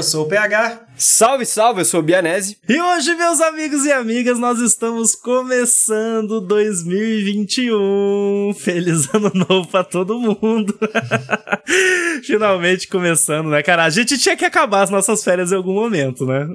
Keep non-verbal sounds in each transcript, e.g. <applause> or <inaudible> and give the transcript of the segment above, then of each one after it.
eu sou o PH. Salve, salve, eu sou o Bianese. E hoje, meus amigos e amigas, nós estamos começando 2021. Feliz ano novo pra todo mundo. <laughs> Finalmente começando, né, cara? A gente tinha que acabar as nossas férias em algum momento, né?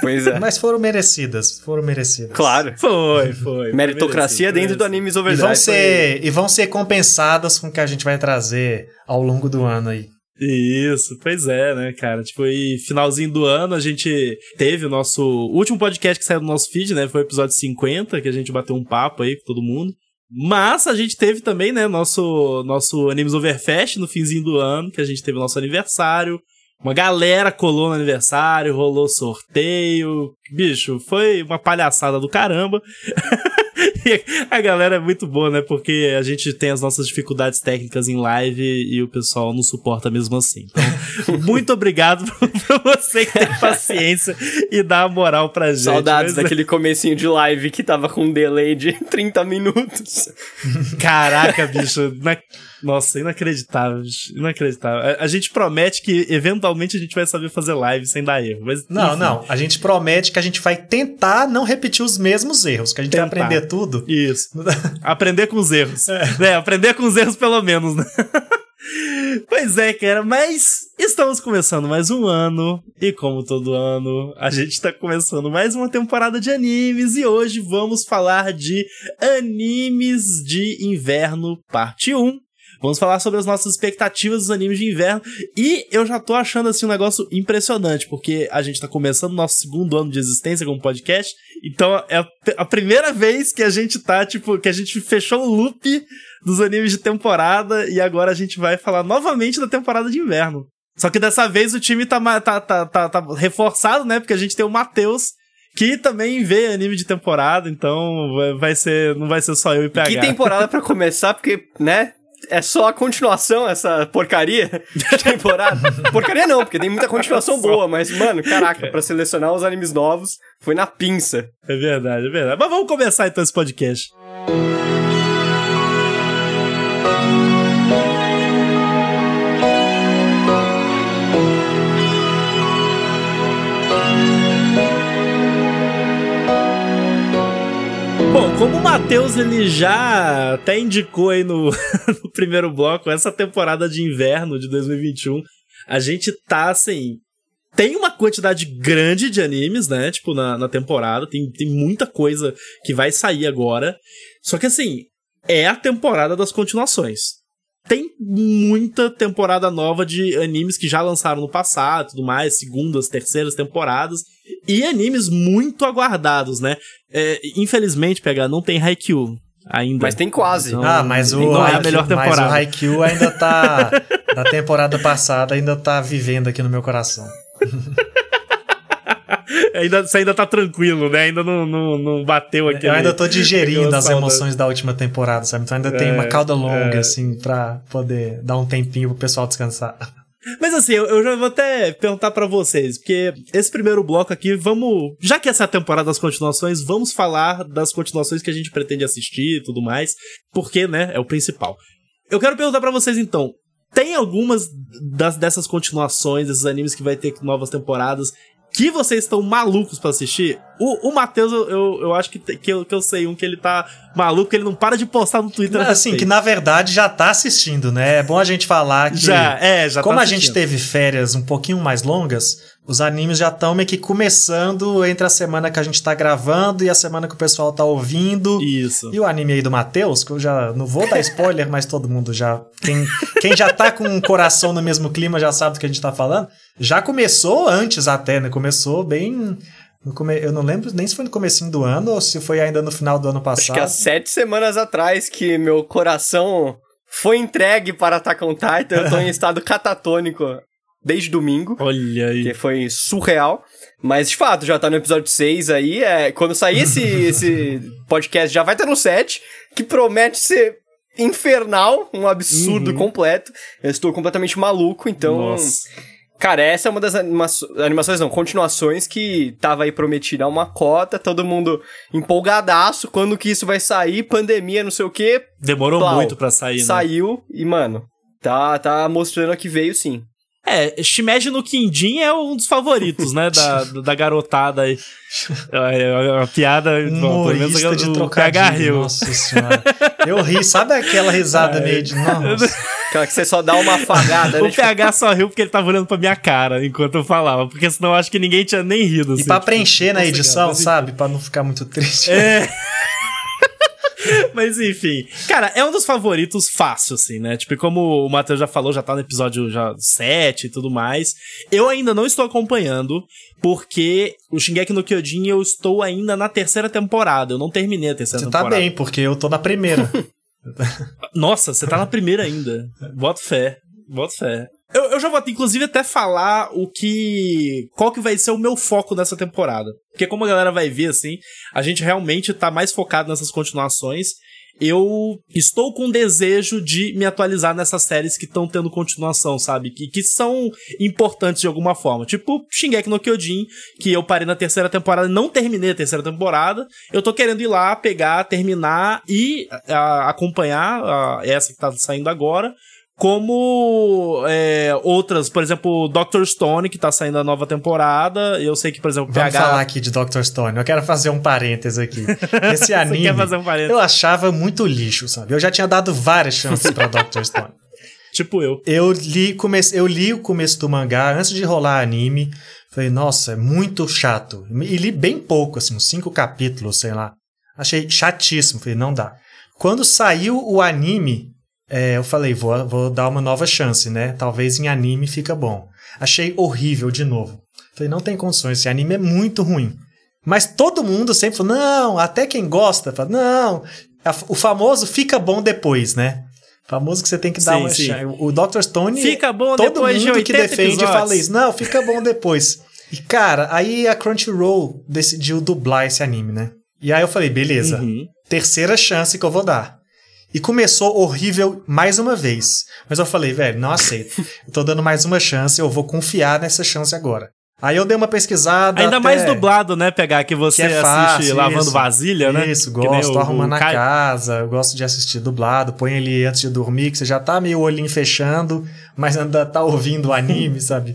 Pois é. Mas foram merecidas, foram merecidas. Claro. Foi, foi. Meritocracia foi dentro do Animes Overdrive. E vão, ser, e vão ser compensadas com o que a gente vai trazer ao longo do ano aí. Isso, pois é, né, cara? Tipo, e finalzinho do ano a gente teve o nosso último podcast que saiu do nosso feed, né? Foi o episódio 50, que a gente bateu um papo aí com todo mundo. Mas a gente teve também, né, nosso, nosso Animes Overfest no finzinho do ano, que a gente teve o nosso aniversário. Uma galera colou no aniversário, rolou sorteio. Bicho, foi uma palhaçada do caramba. <laughs> E a galera é muito boa, né? Porque a gente tem as nossas dificuldades técnicas em live e o pessoal não suporta mesmo assim. Então, <laughs> muito obrigado <laughs> por você que tem paciência e dá a moral pra gente. Saudades mas... daquele comecinho de live que tava com um delay de <laughs> 30 minutos. Caraca, bicho. Na... Nossa, inacreditável, inacreditável. A, a, gente promete que eventualmente a gente vai saber fazer live sem dar erro. Mas, não, enfim. não. A gente promete que a gente vai tentar não repetir os mesmos erros, que a gente tentar. vai aprender tudo. Isso. aprender com os erros. É. é, aprender com os erros pelo menos, né? <laughs> Pois é, cara, mas estamos começando mais um ano, e como todo ano, a gente está começando mais uma temporada de animes, e hoje vamos falar de animes de inverno, parte 1. Vamos falar sobre as nossas expectativas dos animes de inverno. E eu já tô achando assim um negócio impressionante, porque a gente tá começando nosso segundo ano de existência como podcast. Então é a primeira vez que a gente tá, tipo, que a gente fechou o loop dos animes de temporada e agora a gente vai falar novamente da temporada de inverno. Só que dessa vez o time tá, tá, tá, tá, tá reforçado, né? Porque a gente tem o Matheus, que também vê anime de temporada, então vai ser, não vai ser só eu e PH. Que temporada para começar, porque, né, é só a continuação, essa porcaria de temporada. <laughs> porcaria não, porque tem muita continuação boa, mas, mano, caraca, pra selecionar os animes novos, foi na pinça. É verdade, é verdade. Mas vamos começar então esse podcast. Bom, como o Matheus ele já até indicou aí no, <laughs> no, primeiro bloco, essa temporada de inverno de 2021, a gente tá assim. Tem uma quantidade grande de animes, né? Tipo, na, na temporada. Tem, tem muita coisa que vai sair agora. Só que assim, é a temporada das continuações tem muita temporada nova de animes que já lançaram no passado, tudo mais, segundas, terceiras temporadas, e animes muito aguardados, né? É, infelizmente, pegar não tem Haikyuu ainda. Mas tem quase. Então, ah, mas o, não é a melhor temporada. Mas o Haikyuu ainda tá da temporada passada ainda tá vivendo aqui no meu coração. <laughs> <laughs> ainda, você ainda tá tranquilo, né? Ainda não, não, não bateu aqui. Eu ainda tô <laughs> digerindo as emoções da última temporada, sabe? Então ainda é, tem uma é, cauda longa, é. assim, pra poder dar um tempinho pro pessoal descansar. <laughs> Mas assim, eu, eu já vou até perguntar para vocês, porque esse primeiro bloco aqui, vamos. Já que essa é a temporada das continuações, vamos falar das continuações que a gente pretende assistir e tudo mais, porque, né, é o principal. Eu quero perguntar para vocês então, tem algumas das, dessas continuações, desses animes que vai ter novas temporadas, que vocês estão malucos para assistir, o, o Matheus, eu, eu, acho que, que, eu, que eu sei um que ele tá maluco, ele não para de postar no Twitter. Assim, que na verdade já tá assistindo, né? É bom a gente falar que. Já, é, já Como tá a gente teve férias um pouquinho mais longas, os animes já estão meio que começando entre a semana que a gente tá gravando e a semana que o pessoal tá ouvindo. Isso. E o anime aí do Matheus, que eu já não vou dar spoiler, <laughs> mas todo mundo já. Quem, quem já tá com um coração no mesmo clima já sabe do que a gente tá falando. Já começou antes até, né? Começou bem Come... Eu não lembro nem se foi no comecinho do ano ou se foi ainda no final do ano passado. Acho que há sete semanas atrás que meu coração foi entregue para Attack on Titan. Eu tô em <laughs> estado catatônico desde domingo. Olha aí. Que foi surreal. Mas, de fato, já tá no episódio 6 aí. É, quando sair esse, <laughs> esse podcast, já vai estar no 7, que promete ser infernal, um absurdo uhum. completo. Eu estou completamente maluco, então... Nossa Cara, essa é uma das anima animações, não, continuações que tava aí prometida uma cota, todo mundo empolgadaço, quando que isso vai sair, pandemia, não sei o quê. Demorou muito pra sair, né? Saiu e, mano, tá, tá mostrando que veio sim. É, Shimeji no Quindim é um dos favoritos, né? Da, <laughs> da garotada aí. É, é uma piada. Bom, pelo menos Humorista de o trocadilho. PH riu. Nossa senhora. Eu ri, sabe aquela risada meio de. Nossa. Aquela que você só dá uma afagada, né? O PH só riu porque ele tava olhando pra minha cara enquanto eu falava, porque senão eu acho que ninguém tinha nem rido. E assim, pra tipo, preencher na edição, cara, sabe? Pra não ficar muito triste. É. <laughs> Mas enfim, cara, é um dos favoritos fácil, assim, né? Tipo, como o Matheus já falou, já tá no episódio já 7 e tudo mais. Eu ainda não estou acompanhando, porque o Shingeki no Kyojin eu estou ainda na terceira temporada. Eu não terminei a terceira Você tá temporada. bem, porque eu tô na primeira. <laughs> Nossa, você tá na primeira ainda. Bota fé. Bota fé. Eu, eu já vou, inclusive, até falar o que. Qual que vai ser o meu foco nessa temporada. Porque, como a galera vai ver, assim, a gente realmente tá mais focado nessas continuações. Eu estou com desejo de me atualizar nessas séries que estão tendo continuação, sabe? Que, que são importantes de alguma forma. Tipo Shingeki no Kyojin, que eu parei na terceira temporada não terminei a terceira temporada. Eu tô querendo ir lá, pegar, terminar e a, acompanhar a, essa que tá saindo agora como é, outras, por exemplo, Doctor Stone, que tá saindo a nova temporada. Eu sei que, por exemplo, Vamos PH. falar aqui de Dr. Stone. Eu quero fazer um parênteses aqui. <laughs> Esse anime, quer fazer um parênteses? eu achava muito lixo, sabe? Eu já tinha dado várias chances pra Dr. Stone. <laughs> Tipo eu. Eu li, comece... eu li o começo do mangá antes de rolar anime. Falei, nossa, é muito chato. E li bem pouco, assim, uns cinco capítulos, sei lá. Achei chatíssimo. Falei, não dá. Quando saiu o anime, é, eu falei, vou, vou dar uma nova chance, né? Talvez em anime fica bom. Achei horrível de novo. Falei, não tem condições, esse anime é muito ruim. Mas todo mundo sempre falou, não, até quem gosta, fala, não. O famoso fica bom depois, né? Famoso que você tem que dar Sim, uma sim. chance. O Dr. Stone. Fica bom todo depois de mundo que 80 defende episódios. fala isso. Não, fica bom depois. E, cara, aí a Crunchyroll decidiu dublar esse anime, né? E aí eu falei, beleza, Uhum. terceira chance que eu vou dar. E começou horrível mais uma vez. Mas eu falei, velho, não aceito. Eu tô dando mais uma chance, eu vou confiar nessa chance agora. Aí eu dei uma pesquisada. Ainda até- mais dublado, né? Pegar que você que é assiste fácil, lavando isso. vasilha, né? Isso, gosto, o- arrumando o a casa, eu gosto de assistir dublado, põe ele antes de dormir, que você já tá meio olhinho fechando, mas ainda tá ouvindo o anime, <laughs> sabe?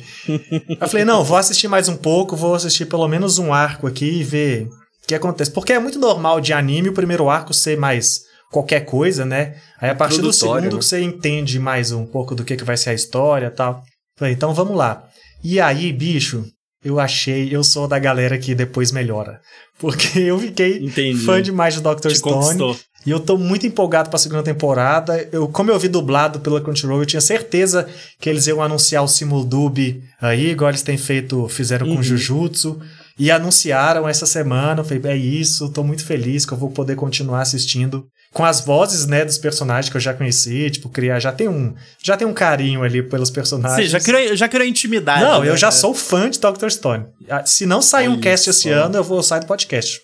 Eu falei, não, vou assistir mais um pouco, vou assistir pelo menos um arco aqui e ver o que acontece. Porque é muito normal de anime o primeiro arco ser mais qualquer coisa, né? Aí a partir do segundo né? que você entende mais um pouco do que, que vai ser a história e tal. Falei, então vamos lá. E aí, bicho, eu achei, eu sou da galera que depois melhora. <laughs> Porque eu fiquei Entendi. fã demais de Dr. Te Stone. conquistou. E eu tô muito empolgado pra segunda temporada. Eu, como eu vi dublado pela Crunchyroll, eu tinha certeza que eles iam anunciar o Simuldub aí, igual eles têm feito, fizeram com Uhum. Jujutsu. E anunciaram essa semana. Eu falei, é isso, tô muito feliz que eu vou poder continuar assistindo. Com as vozes, né, dos personagens que eu já conheci, tipo, criar. Já tem um, já tem um carinho ali pelos personagens. Sim, já criou, já criou intimidade. Não, né? eu já sou fã de Dr. Stone. Ah, Se não sair um Olha cast esse só. ano, eu vou sair do podcast.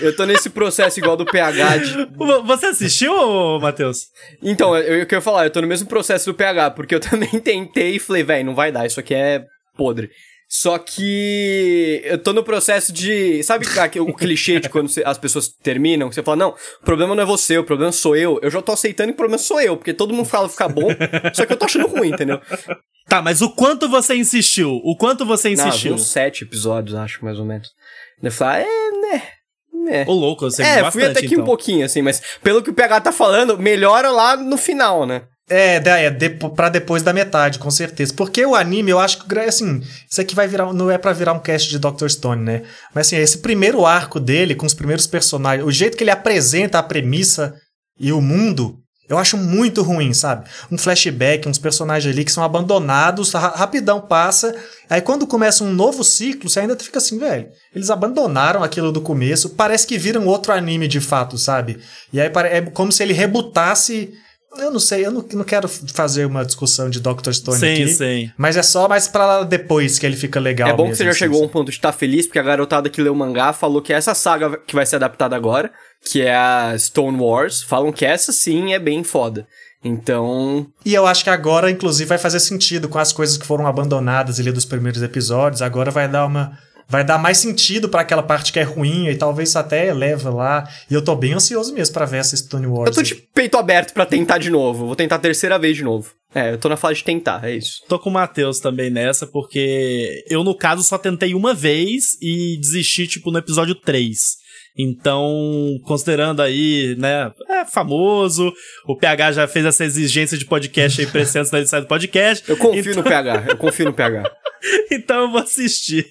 Eu tô nesse processo igual do PH de... <laughs> Você assistiu, Matheus? Então, eu, eu queria falar, eu tô no mesmo processo do PH, porque eu <laughs> também tentei e falei, velho, não vai dar, isso aqui é podre. Só que eu tô no processo de. Sabe o clichê de quando as pessoas terminam? Você fala, não, o problema não é você, o problema sou eu. Eu já tô aceitando que o problema sou eu, porque todo mundo fala ficar bom, só que eu tô achando ruim, entendeu? Tá, mas o quanto você insistiu? O quanto você Não, insistiu? uns sete episódios, acho, mais ou menos. Eu falei, ah, é, né. né. Ô, louco, você É, viu fui bastante, até que então. um pouquinho, assim, mas pelo que o PH tá falando, melhora lá no final, né? É, é depo, pra depois da metade, com certeza. Porque o anime, eu acho que, assim, isso aqui vai virar, não é pra virar um cast de Dr. Stone, né? Mas, assim, esse primeiro arco dele, com os primeiros personagens, o jeito que ele apresenta a premissa e o mundo, eu acho muito ruim, sabe? Um flashback, uns personagens ali que são abandonados, ra- rapidão passa. Aí quando começa um novo ciclo, você ainda fica assim, velho. Eles abandonaram aquilo do começo, parece que viram outro anime de fato, sabe? E aí é como se ele rebutasse. Eu não sei, eu não, não quero fazer uma discussão de Dr. Stone Sim, aqui. sim. Mas é só mais pra lá depois que ele fica legal. é bom que mesmo, você já assim, chegou a um ponto de estar feliz, porque a garotada que leu o mangá falou que essa saga que vai ser adaptada agora, que é a Stone Wars, falam que essa sim é bem foda. Então, E eu acho que agora, inclusive, vai fazer sentido com as coisas que foram abandonadas ali dos primeiros episódios. Agora vai dar uma. Vai dar mais sentido pra aquela parte que é ruim e talvez até leva lá. E eu tô bem ansioso mesmo pra ver essa Stone Wars. eu tô de peito aberto pra tentar de novo. Vou tentar a terceira vez de novo. É, eu tô na fase de tentar, é isso. Tô com o Matheus também nessa, porque eu, no caso, só tentei uma vez e desisti, tipo, no episódio 3. Então, considerando aí, né, é famoso, o PH já fez essa exigência de podcast aí pra antes da sair do podcast. Eu confio então... no PH, eu confio no PH. <laughs> então eu vou assistir.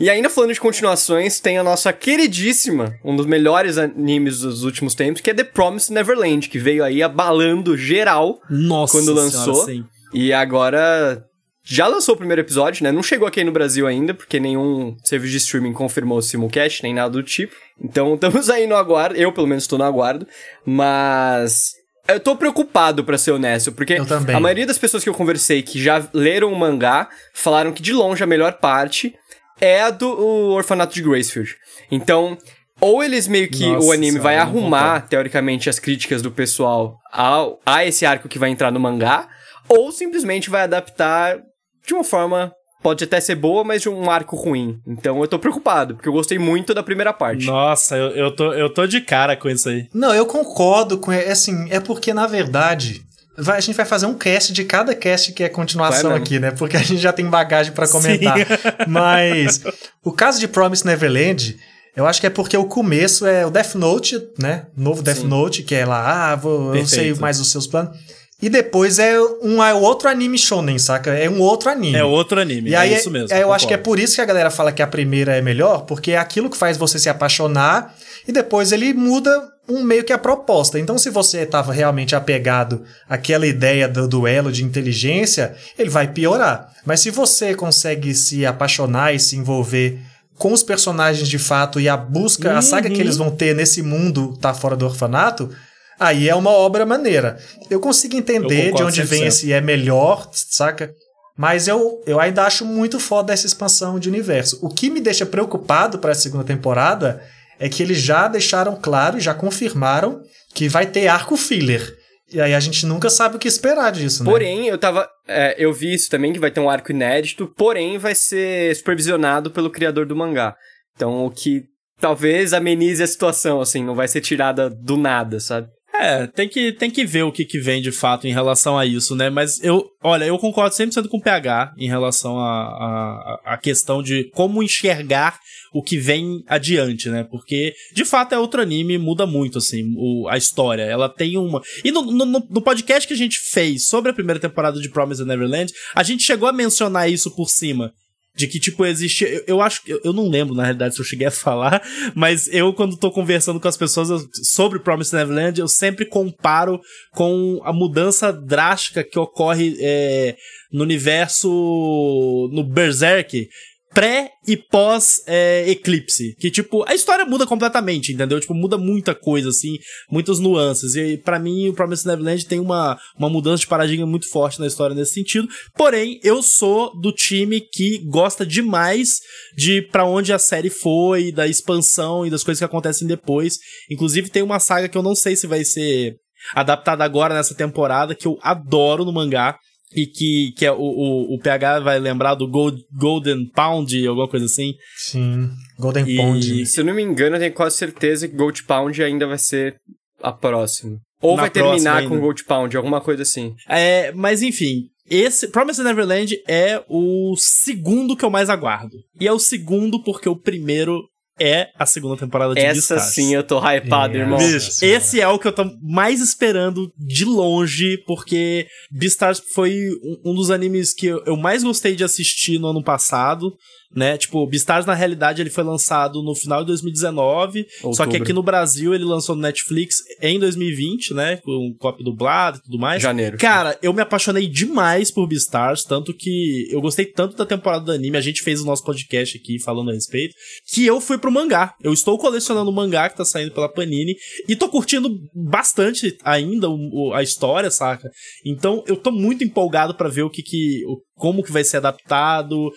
e ainda falando de continuações, tem a nossa queridíssima, um dos melhores animes dos últimos tempos, que é The Promised Neverland, que veio aí abalando geral Nossa quando lançou. Senhora, e agora já lançou o primeiro episódio, né? Não chegou aqui no Brasil ainda, porque nenhum serviço de streaming confirmou o simulcast, nem nada do tipo. Então <laughs> estamos aí no aguardo. Eu, pelo menos, estou no aguardo. Mas. Eu tô preocupado, para ser honesto, porque a maioria das pessoas que eu conversei que já leram o mangá falaram que de longe a melhor parte é a do Orfanato de Gracefield. Então, ou eles meio que Nossa, o anime vai arrumar, teoricamente, as críticas do pessoal ao, a esse arco que vai entrar no mangá, ou simplesmente vai adaptar de uma forma pode até ser boa, mas de um arco ruim. Então eu tô preocupado, porque eu gostei muito da primeira parte. Nossa, eu, eu, tô, eu tô de cara com isso aí. Não, eu concordo com. Assim, é porque, na verdade. Vai, a gente vai fazer um cast de cada cast que é continuação aqui, né? Porque a gente já tem bagagem para comentar. Sim. <laughs> Mas o caso de Promise Neverland, eu acho que é porque o começo é o Death Note, né? Novo Death Sim. Note, que é lá, ah, vou, eu sei mais os seus planos. E depois é um é outro anime shonen, saca? É um outro anime. É outro anime, e é aí, isso mesmo. É, eu acho que é por isso que a galera fala que a primeira é melhor, porque é aquilo que faz você se apaixonar e depois ele muda um meio que a proposta. Então, se você estava realmente apegado àquela ideia do duelo de inteligência, ele vai piorar. Mas se você consegue se apaixonar e se envolver com os personagens de fato e a busca, uhum. a saga que eles vão ter nesse mundo tá fora do orfanato, Aí é uma obra maneira. Eu consigo entender eu de onde 100%. vem esse é melhor, saca? Mas eu, eu ainda acho muito foda essa expansão de universo. O que me deixa preocupado para a segunda temporada é que eles já deixaram claro, já confirmaram que vai ter arco filler. E aí a gente nunca sabe o que esperar disso, né? Porém, eu tava. É, eu vi isso também, que vai ter um arco inédito, porém vai ser supervisionado pelo criador do mangá. Então, o que talvez amenize a situação, assim, não vai ser tirada do nada, sabe? É, tem que, tem que ver o que, que vem de fato em relação a isso, né? Mas eu, olha, eu concordo 100% com o PH em relação à a, a, a, questão de como enxergar o que vem adiante, né? Porque, de fato, é outro anime, muda muito, assim, o, a história. Ela tem uma. E no, no, no podcast que a gente fez sobre a primeira temporada de Promise Neverland, a gente chegou a mencionar isso por cima de que, tipo, existe. Eu, eu acho. Eu, eu não lembro, na realidade, se eu cheguei a falar, <laughs> mas eu, quando tô conversando com as pessoas sobre Promised Neverland, eu sempre comparo com a mudança drástica que ocorre é, no universo. no Berserk pré e pós é, Eclipse. Que, tipo, a história muda completamente, entendeu? Tipo, muda muita coisa, assim, muitas nuances. E para mim, o Promised Neverland tem uma, uma mudança de paradigma muito forte na história nesse sentido. Porém, eu sou do time que gosta demais de para onde a série foi, da expansão e das coisas que acontecem depois. Inclusive, tem uma saga que eu não sei se vai ser adaptada agora nessa temporada, que eu adoro no mangá, e que, que é o, o, o PH vai lembrar do Gold, Golden Pound, alguma coisa assim. Sim, Golden e... Pound. Se eu não me engano, eu tenho quase certeza que Gold Pound ainda vai ser a próxima. Ou Na vai terminar com Gold Pound, alguma coisa assim. É, mas enfim, esse Promised Neverland é o segundo que eu mais aguardo. E é o segundo porque o primeiro é a segunda temporada de Essa Beastars. sim eu tô hypado, irmão. Bicho, esse é o que eu tô mais esperando de longe, porque Beastars foi um, um dos animes que eu mais gostei de assistir no ano passado né? Tipo, Beastars, na realidade, ele foi lançado no final de 2019, Outubro. só que aqui no Brasil ele lançou no Netflix em 2020, né? Com cópia dublado e tudo mais. Janeiro. Cara, eu me apaixonei demais por Beastars, tanto que eu gostei tanto da temporada do anime, a gente fez o nosso podcast aqui falando a respeito, que eu fui pro mangá. Eu estou colecionando o mangá que tá saindo pela Panini e tô curtindo bastante ainda a história, saca? Então, eu tô muito empolgado para ver o que que como que vai ser adaptado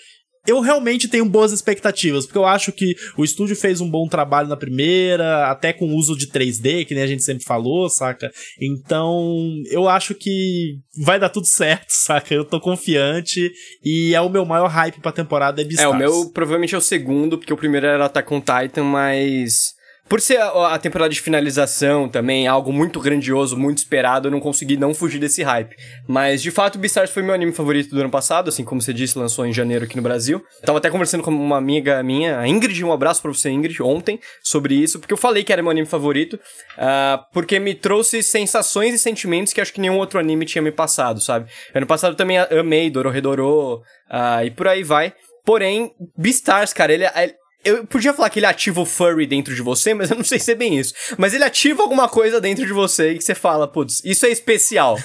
eu realmente tenho boas expectativas, porque eu acho que o estúdio fez um bom trabalho na primeira, até com o uso de 3D, que nem a gente sempre falou, saca? Então, eu acho que vai dar tudo <laughs> certo, saca? Eu tô confiante e é o meu maior hype pra temporada é Beastars. É, o meu provavelmente é o segundo, porque o primeiro era Attack on Titan, mas Por ser a, a temporada de finalização também, algo muito grandioso, muito esperado, eu não consegui não fugir desse hype. Mas, de fato, Beastars foi meu anime favorito do ano passado, assim como você disse, lançou em janeiro aqui no Brasil. Eu tava até conversando com uma amiga minha, a Ingrid, um abraço pra você, Ingrid, ontem, sobre isso, porque eu falei que era meu anime favorito, uh, porque me trouxe sensações e sentimentos que acho que nenhum outro anime tinha me passado, sabe? Ano passado também amei Dororedoro, uh, e por aí vai. Porém, Beastars, cara, ele, ele eu podia falar que ele ativa o furry dentro de você, mas eu não sei se é bem isso. Mas ele ativa alguma coisa dentro de você e que você fala, putz, isso é especial.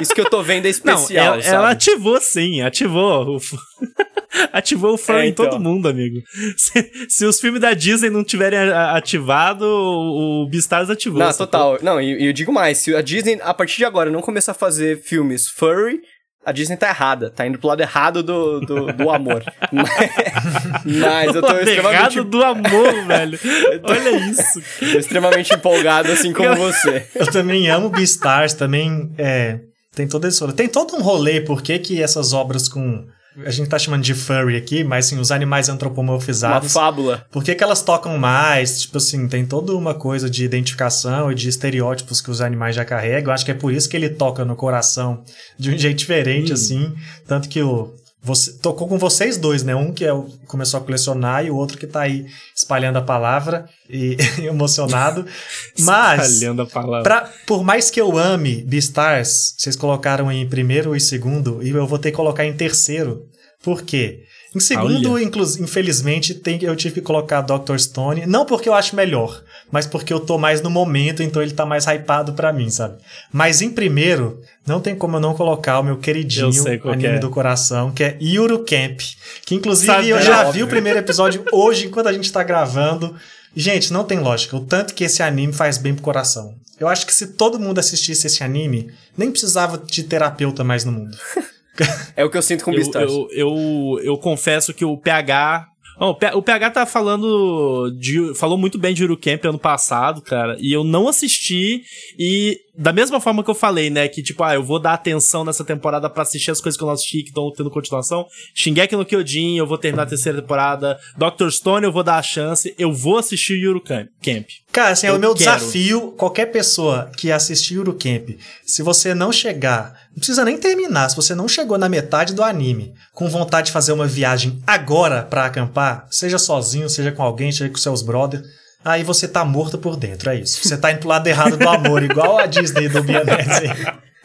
isso que eu tô vendo é <laughs> especial. Não, ela, ela ativou sim, ativou. <laughs> ativou o furry é, então. em todo mundo, amigo. Se, se, os filmes da Disney não tiverem ativado, o Beastars ativou. Não, total. Não, e eu digo mais, se a Disney, a partir de agora, não começar a fazer filmes furry, a Disney tá errada, tá indo pro lado errado do, do, do amor. mas, <laughs> mas eu tô extremamente. errado do amor, <laughs> velho. Olha isso. Tô extremamente empolgado, assim como eu, você. Eu também amo Beastars, também é, tem todo esse rolê. Tem todo um rolê, por que essas obras com a gente tá chamando de furry aqui, mas assim, os animais antropomorfizados. Uma fábula. Por que, que elas tocam mais? Tipo assim, tem toda uma coisa de identificação e de estereótipos que os animais já carregam. Eu acho que é por isso que ele toca no coração de um <laughs> jeito diferente, hum. assim. Tanto que o. Você, tocou com vocês dois, né? Um que é o, começou a colecionar e o outro que tá aí espalhando a palavra e <laughs> emocionado. <laughs> Mas, espalhando a palavra. Pra, por mais que eu ame Beastars, vocês colocaram em primeiro e segundo, e eu vou ter que colocar em terceiro. Por quê? Em segundo, infelizmente, tem, eu tive que colocar Dr. Stone. Não porque eu acho melhor, mas porque eu tô mais no momento, então ele tá mais hypado para mim, sabe? Mas em primeiro, não tem como eu não colocar o meu queridinho anime é. do coração, que é Yuru Camp. Que inclusive sabe, eu já é vi o primeiro episódio <laughs> hoje, enquanto a gente tá gravando. Gente, não tem lógica. O tanto que esse anime faz bem pro coração. Eu acho que se todo mundo assistisse esse anime, nem precisava de terapeuta mais no mundo. <laughs> é o que eu sinto com Beastars. Eu, eu, eu, eu confesso que o PH Oh, o PH tá falando de. Falou muito bem de Urucamp ano passado, cara. E eu não assisti. E da mesma forma que eu falei, né? Que tipo, ah, eu vou dar atenção nessa temporada para assistir as coisas que eu não assisti que estão tendo continuação. Shingeki no Kyojin, eu vou terminar a terceira temporada. Doctor Stone, eu vou dar a chance. Eu vou assistir Yuru Camp. Cara, assim, é o meu quero. desafio. Qualquer pessoa que assistir Yuru Camp, se você não chegar, não precisa nem terminar. Se você não chegou na metade do anime com vontade de fazer uma viagem agora para acampar, seja sozinho, seja com alguém, seja com seus brothers aí você tá morto por dentro, é isso. Você tá indo pro lado errado do amor, igual a Disney do Bianese.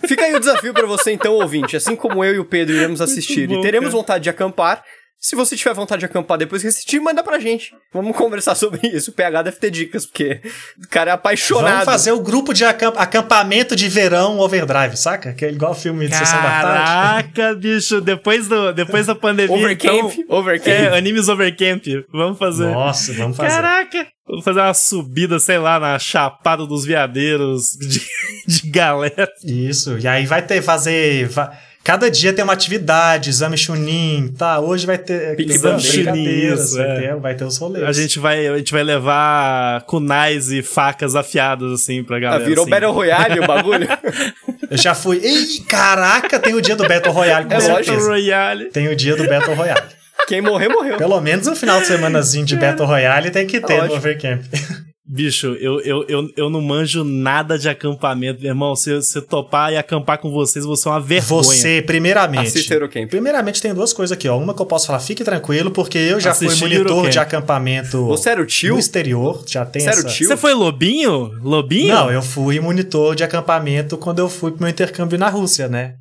Fica aí o desafio para você então, ouvinte. Assim como eu e o Pedro iremos assistir bom, e teremos cara. vontade de acampar, se você tiver vontade de acampar depois que assistir, manda pra gente. Vamos conversar sobre <laughs> isso. O PH deve ter dicas, porque o cara é apaixonado. Vamos fazer o grupo de acamp acampamento de verão overdrive, saca? Que é igual filme de Caraca, sessão da tarde. Caraca, bicho, depois, do, depois da pandemia. Overcamp? Então, overcamp. É, animes overcamp. Vamos fazer. Nossa, vamos fazer. Caraca! Vamos fazer uma subida, sei lá, na Chapada dos Veadeiros de, <laughs> de galera. Isso, e aí vai ter, fazer... Vai Cada dia tem uma atividade, exame Chunin, tá? Hoje vai ter exame Chunin, isso, vai, é. ter, vai ter os rolês. A gente vai, a gente vai levar kunais e facas afiadas, assim, pra galera. Ah, virou assim. Battle Royale o bagulho? <laughs> Eu já fui. Ei, caraca, tem o dia do Battle Royale com é certeza. Battle Royale. Tem o dia do Battle Royale. Quem morrer, morreu. Pelo menos um final de semanazinho de Battle Royale tem que ter Ótimo. no Overcamp. <laughs> Bicho, eu, eu, eu, eu não manjo nada de acampamento, meu irmão. Se você topar e acampar com vocês, você é uma vergonha. Você, primeiramente. Assista Eurocamp. Primeiramente, tem duas coisas aqui, ó. Uma que eu posso falar, fique tranquilo, porque eu já Assistir fui monitor Eurocamp. de acampamento. Você era o tio? No exterior, já tem você essa... Era o tio? Você foi lobinho? Lobinho? Não, eu fui monitor de acampamento quando eu fui pro meu intercâmbio na Rússia, né?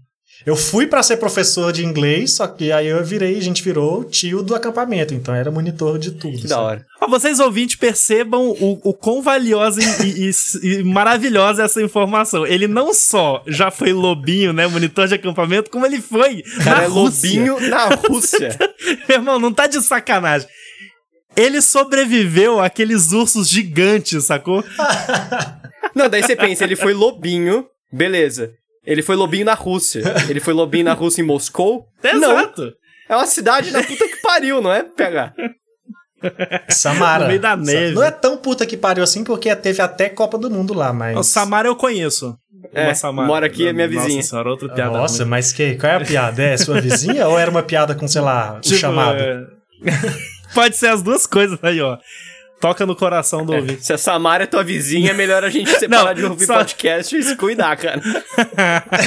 Eu fui para ser professor de inglês, só que aí eu virei, a gente virou tio do acampamento, então era monitor de tudo. Que sabe? da hora. Ó, vocês ouvintes percebam o, o quão valiosa e, e, e, maravilhosa é essa informação. Ele não só já foi lobinho, né, monitor de acampamento, como ele foi Cara, na é Rússia. lobinho na <laughs> Rússia. Meu irmão, não tá de sacanagem. Ele sobreviveu àqueles ursos gigantes, sacou? <laughs> não, daí você pensa, ele foi lobinho, beleza. Ele foi lobinho na Rússia. <laughs> Ele foi lobinho na Rússia em Moscou? Exato. Não. É uma cidade na puta que pariu, não é? Pegar. Samara. No meio da neve. Não é tão puta que pariu assim, porque teve até Copa do Mundo lá, mas. O Samara eu conheço. É, Samara. mora aqui, é minha vizinha. Nossa senhora, outra piada. Nossa, ruim. mas que, qual é a piada? É sua vizinha ou era uma piada com, sei lá, o tipo, chamado? É... <laughs> Pode ser as duas coisas aí, ó. Toca no coração do ouvinte. Se a Samara é tua vizinha, é melhor a gente <laughs> separar Não, de ouvir só- podcast e se cuidar, cara. <laughs>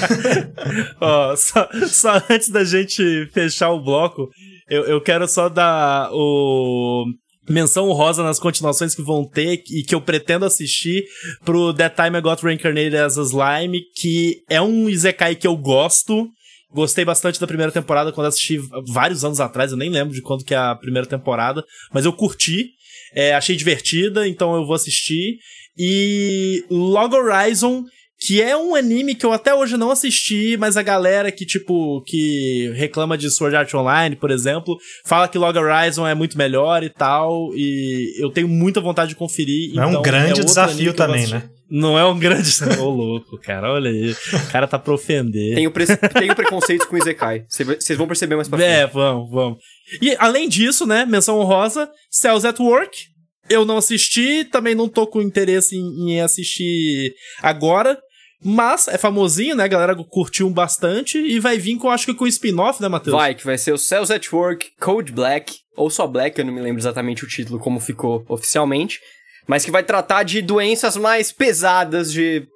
Ó, só, só antes da gente fechar o bloco, eu, eu quero só dar o. Menção honrosa nas continuações que vão ter e que eu pretendo assistir pro That Time I Got Reincarnated as a Slime, que é um Isekai que eu gosto. Gostei bastante da primeira temporada quando assisti vários anos atrás, eu nem lembro de quando que é a primeira temporada, mas eu curti, é, achei divertida, então eu vou assistir. E Log Horizon, que é um anime que eu até hoje não assisti, mas a galera que, tipo, que reclama de Sword Art Online, por exemplo, fala que Log Horizon é muito melhor e tal, e eu tenho muita vontade de conferir. É um então grande outro desafio também, né? Não é um grande... <laughs> Ô, louco, cara, olha aí. O cara tá pra ofender. Tenho, pre <laughs> tenho preconceito com o Izekai. Vocês vão perceber mais pra frente. É, vamos, vamos. E além disso, né, menção honrosa, Cells at Work. Eu não assisti, também não tô com interesse em, em assistir agora. Mas é famosinho, né? A galera curtiu bastante e vai vir com, acho que com o spin-off, né, Matheus? Vai, que vai ser o Cells at Work Code Black, ou só Black, eu não me lembro exatamente o título como ficou oficialmente, mas que vai tratar de doenças mais pesadas, de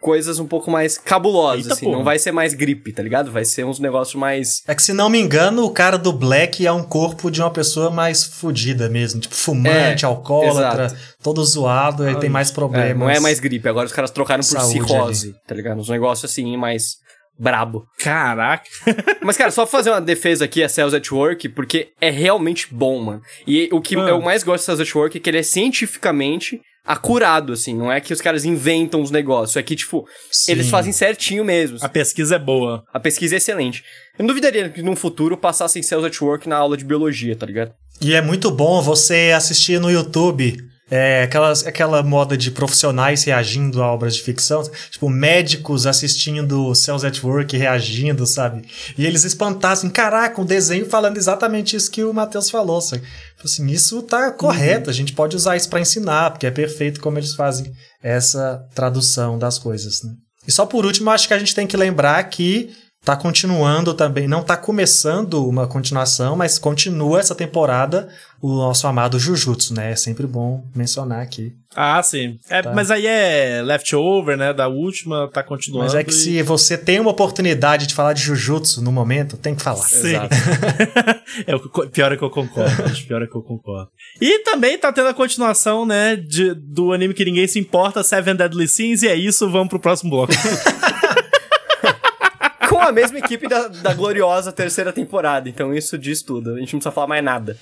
coisas um pouco mais cabulosas, Eita, assim. porra. Não vai ser mais gripe, tá ligado? Vai ser uns negócios mais... É que, se não me engano, o cara do Black é um corpo de uma pessoa mais fodida mesmo. Tipo, fumante, É, alcoólatra, exato. todo zoado, ele tem mais É, problemas. não é mais gripe, agora os caras trocaram por Saúde cirrose, tá ligado? Uns negócios assim, mais brabo. Caraca. <laughs> Mas, cara, só fazer uma defesa aqui a Cells at Work, porque é realmente bom, mano. E o que Ah. eu mais gosto de Cells at Work é que ele é cientificamente acurado, assim. Não é que os caras inventam os negócios. É que, tipo, Sim. eles fazem certinho mesmo. A pesquisa é boa. A pesquisa é excelente. Eu não duvidaria que num futuro passassem Cells at Work na aula de biologia, tá ligado? E é muito bom você assistir no YouTube é, aquelas, aquela moda de profissionais reagindo a obras de ficção. Tipo, médicos assistindo Cells at Work reagindo, sabe? E eles espantassem, caraca, um desenho falando exatamente isso que o Matheus falou. Sabe? Tipo Assim, isso tá correto, a gente pode usar isso para ensinar, porque é perfeito como eles fazem essa tradução das coisas. Né? E só por último, acho que a gente tem que lembrar que tá continuando também, não tá começando uma continuação, mas continua essa temporada o nosso amado Jujutsu, né? É sempre bom mencionar aqui. Ah, sim. É, Tá. Mas aí é leftover, né? Da última, tá continuando. Mas é que e- se você tem uma oportunidade de falar de Jujutsu no momento, tem que falar. Sim. Exato. <laughs> é, pior é que eu concordo. acho pior é que eu concordo. E também tá tendo a continuação, né, de, do anime que ninguém se importa, Seven Deadly Sins, e é isso, vamos pro próximo bloco. <laughs> Com a mesma equipe da, da gloriosa terceira temporada. Então isso diz tudo. A gente não precisa falar mais nada.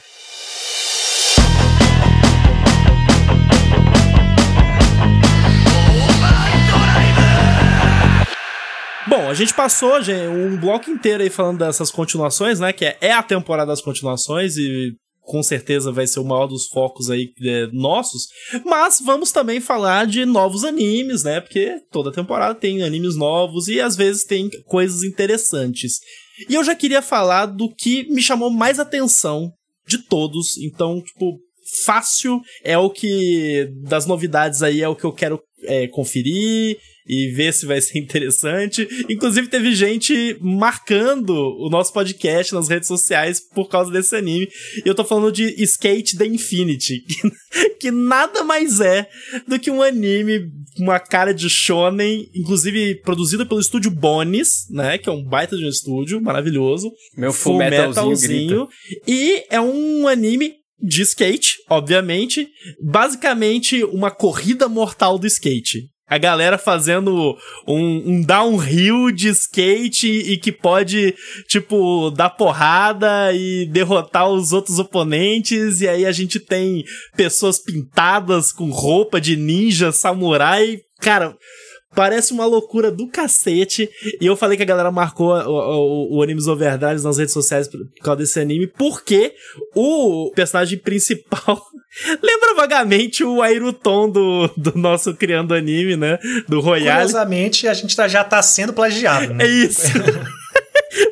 Bom, a gente passou gente, um bloco inteiro aí falando dessas continuações, né, que é, é a temporada das continuações e com certeza vai ser o maior dos focos aí é, nossos, mas vamos também falar de novos animes, né, porque toda temporada tem animes novos e às vezes tem coisas interessantes. E eu já queria falar do que me chamou mais atenção de todos, então, tipo, fácil é o que, das novidades aí, é o que eu quero é, conferir e ver se vai ser <laughs> interessante. Inclusive, teve gente marcando o nosso podcast nas redes sociais por causa desse anime. E eu tô falando de Skate the Infinity, <laughs> que, que nada mais é do que um anime, uma cara de shonen, inclusive produzido pelo estúdio Bonis, né? Que é um baita de um estúdio maravilhoso. Meu full, metalzinho, grita. E é um anime de skate, obviamente. Basicamente, uma corrida mortal do skate. A galera fazendo um, um downhill de skate e que pode, tipo, dar porrada e derrotar os outros oponentes. E aí a gente tem pessoas pintadas com roupa de ninja, samurai. Cara, Parece uma loucura do cacete. E eu falei que a galera marcou o, o, o Animes Overdrive nas redes sociais por causa desse anime, porque o personagem principal <laughs> lembra vagamente o Airuton do, do nosso criando anime, né? Do Royale. Curiosamente, a gente tá, já tá sendo plagiado, né? É isso. <laughs>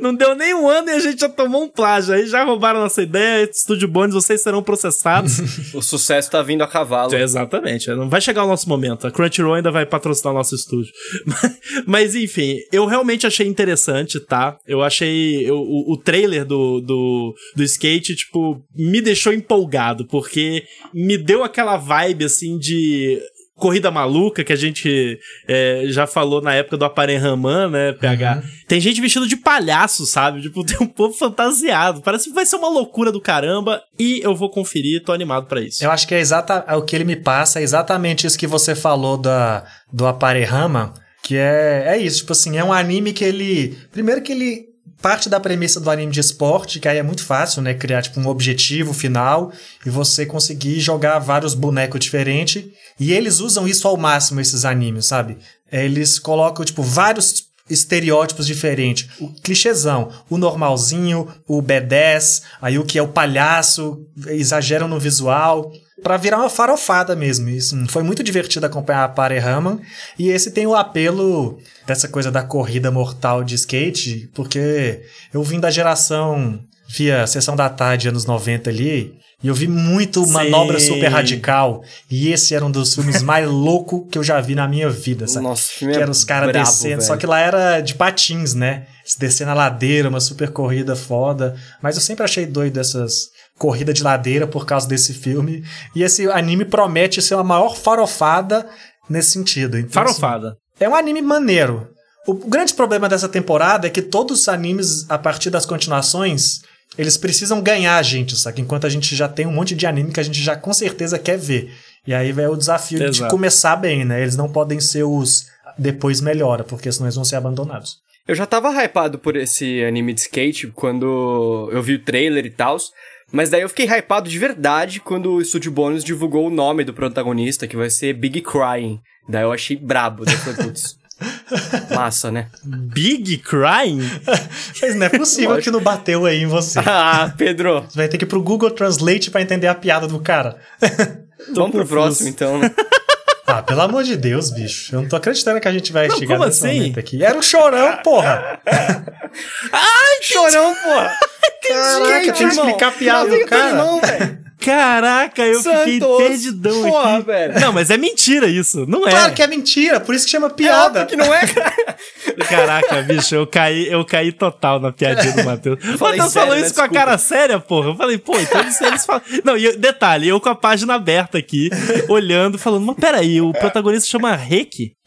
Não deu nem um ano e a gente já tomou um plágio. Aí já roubaram nossa ideia. Estúdio Bones, vocês serão processados. <laughs> o sucesso tá vindo a cavalo. É, exatamente. Não vai chegar o nosso momento. A Crunchyroll ainda vai patrocinar o nosso estúdio. <laughs> Mas, mas, enfim, eu realmente achei interessante, tá? Eu achei eu, o, o trailer do, do, do skate, tipo, me deixou empolgado, porque me deu aquela vibe, assim, de corrida maluca que a gente é, já falou na época do Aparenraman, né, PH? Uhum. Tem gente vestido de palhaço, sabe? Tipo, <laughs> tem um povo fantasiado. Parece que vai ser uma loucura do caramba e eu vou conferir, tô animado para isso. Eu acho que é exata, o que ele me passa é exatamente isso que você falou da, do Aparenraman, que é, é isso, tipo assim, é um anime que ele... Primeiro que ele parte da premissa do anime de esporte, que aí é muito fácil, né? Criar tipo um objetivo final e você conseguir jogar vários bonecos diferentes. E eles usam isso ao máximo, esses animes, sabe? Eles colocam, tipo, vários estereótipos diferentes. O clichêzão, o normalzinho, o B10, aí o que é o palhaço, exageram no visual para virar uma farofada mesmo. Isso foi muito divertido acompanhar a Pare Raman. E esse tem o apelo dessa coisa da corrida mortal de skate, porque eu vim da geração via sessão da tarde anos 90 ali, e eu vi muito Sim. Manobra Super Radical. E esse era um dos filmes <laughs> mais loucos que eu já vi na minha vida, sabe? Nossa, que era os caras descendo. Velho. Só que lá era de patins, né? Se descer na ladeira, uma super corrida foda. Mas eu sempre achei doido essas corrida de ladeira por causa desse filme. E esse anime promete ser a maior farofada nesse sentido. Então, assim, farofada. Assim, é um anime maneiro. O grande problema dessa temporada é que todos os animes, a partir das continuações, eles precisam ganhar a gente, sabe? Enquanto a gente já tem um monte de anime que a gente já com certeza quer ver. E aí vai o desafio Exato. de começar bem, né? Eles não podem ser os depois melhora, porque senão eles vão ser abandonados. Eu já tava hypado por esse anime de skate quando eu vi o trailer e tal. Mas daí eu fiquei hypado de verdade quando o Studio Bonus divulgou o nome do protagonista, que vai ser Big Crying. Daí eu achei brabo. Daí falei, putz. <laughs> Massa, né? <laughs> Big Crying? Mas não é possível que não bateu aí em você. <laughs> ah, Pedro. Você vai ter que ir pro Google Translate para entender a piada do cara. Vamos pro próximo, então, né? <laughs> Ah, pelo amor de Deus, bicho. Eu não tô acreditando que a gente vai não, chegar como nesse assim? momento aqui. Era o chorão, porra. <laughs> Ai, chorão, porra. <laughs> Caraca, tem que explicar a piada do cara. Não, Caraca, eu Santos, fiquei perdidão porra, aqui. Velho. Não, mas é mentira isso. Não é. Claro que é mentira, por isso que chama piada. É que não é, Caraca, bicho, eu caí, eu caí total na piadinha do Matheus. <laughs> O Matheus falou né? isso Desculpa. com a cara séria, porra. Eu falei, pô, então eles, eles falam. <laughs> Não, e detalhe, eu com a página aberta aqui, olhando, falando, mas peraí, o protagonista chama Reiki? <laughs>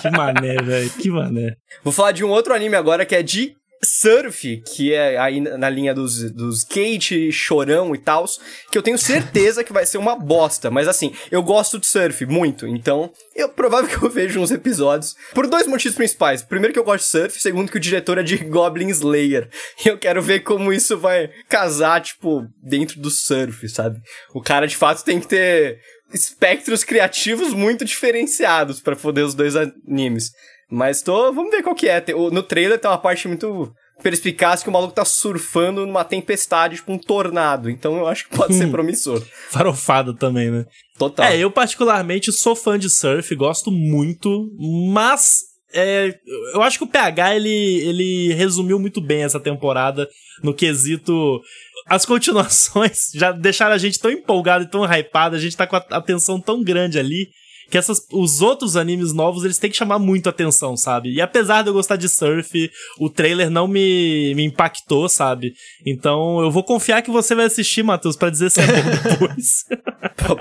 que mané, velho, que mané. Vou falar de um outro anime agora que é de surf, que é aí na linha dos, dos skate, chorão e tal, que eu tenho certeza que vai ser uma bosta. Mas assim, eu gosto de surf muito, então eu provável que eu vejo uns episódios. Por dois motivos principais. Primeiro que eu gosto de surf, segundo que o diretor é de <laughs> Goblin Slayer. E eu quero ver como isso vai casar, tipo, dentro do surf, sabe? O cara de fato tem que ter espectros criativos muito diferenciados para poder os dois animes. Mas tô. Vamos ver qual que é. No trailer tem uma parte muito perspicaz que o maluco tá surfando numa tempestade, tipo um tornado. Então eu acho que pode ser <laughs> promissor. Farofado também, né? Total. É, eu particularmente sou fã de surf, gosto muito, mas é, eu acho que o PH ele, ele resumiu muito bem essa temporada no quesito. As continuações <laughs> já deixaram a gente tão empolgado e tão hypado, a gente tá com a atenção tão grande ali que essas, os outros animes novos, eles têm que chamar muito atenção, sabe? E apesar de eu gostar de surf, o trailer não me, me impactou, sabe? Então eu vou confiar que você vai assistir, Matheus, para dizer se é bom depois.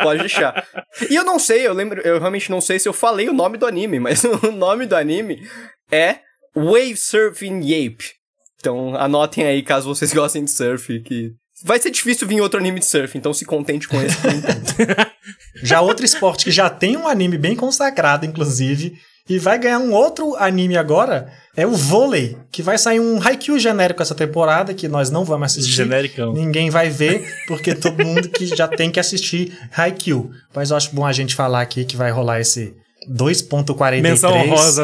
Pode deixar. E eu não sei, eu lembro, eu realmente não sei se eu falei o nome do anime, mas <laughs> o nome do anime é Wave Surfing Yape. Então anotem aí caso vocês gostem de surf, que Vai ser difícil vir outro anime de surf, então se contente com esse. <laughs> já outro esporte que já tem um anime bem consagrado, inclusive, e vai ganhar um outro anime agora, é o vôlei, que vai sair um Haikyuu genérico essa temporada, que nós não vamos assistir. Genericão. Ninguém vai ver, porque todo mundo que já tem que assistir Haikyuu. Mas eu acho bom a gente falar aqui que vai rolar esse 2.43. Menção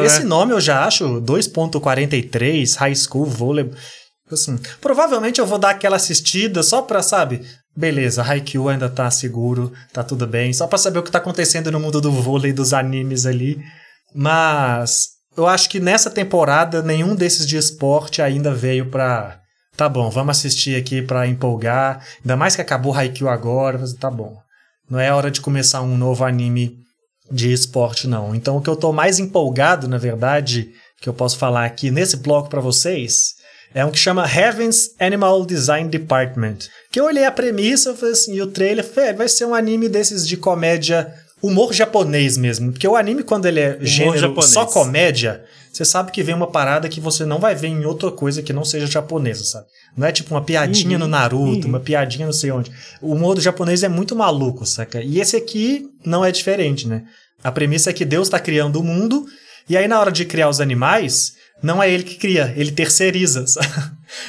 Esse né? nome eu já acho 2.43, High School Vôlei. Assim, provavelmente eu vou dar aquela assistida só pra, sabe? Beleza, Haikyuu ainda tá seguro, tá tudo bem. Só pra saber o que tá acontecendo no mundo do vôlei, dos animes ali. Mas eu acho que nessa temporada nenhum desses de esporte ainda veio pra. Tá bom, vamos assistir aqui pra empolgar. Ainda mais que acabou Haikyuu agora, mas tá bom. Não é hora de começar um novo anime de esporte, não. Então o que eu tô mais empolgado, na verdade, que eu posso falar aqui nesse bloco para vocês, é um que chama Heaven's Animal Design Department. Que eu olhei a premissa, eu falei assim, e o trailer, falei, vai ser um anime desses de comédia humor japonês mesmo. Porque o anime, quando ele é humor gênero japonês. só comédia, você sabe que vem uma parada que você não vai ver em outra coisa que não seja japonesa, sabe? Não é tipo uma piadinha uhum, no Naruto, uhum. uma piadinha não sei onde. O humor do japonês é muito maluco, saca? E esse aqui não é diferente, né? A premissa é que Deus está criando o mundo, e aí na hora de criar os animais, não é ele que cria, ele terceiriza.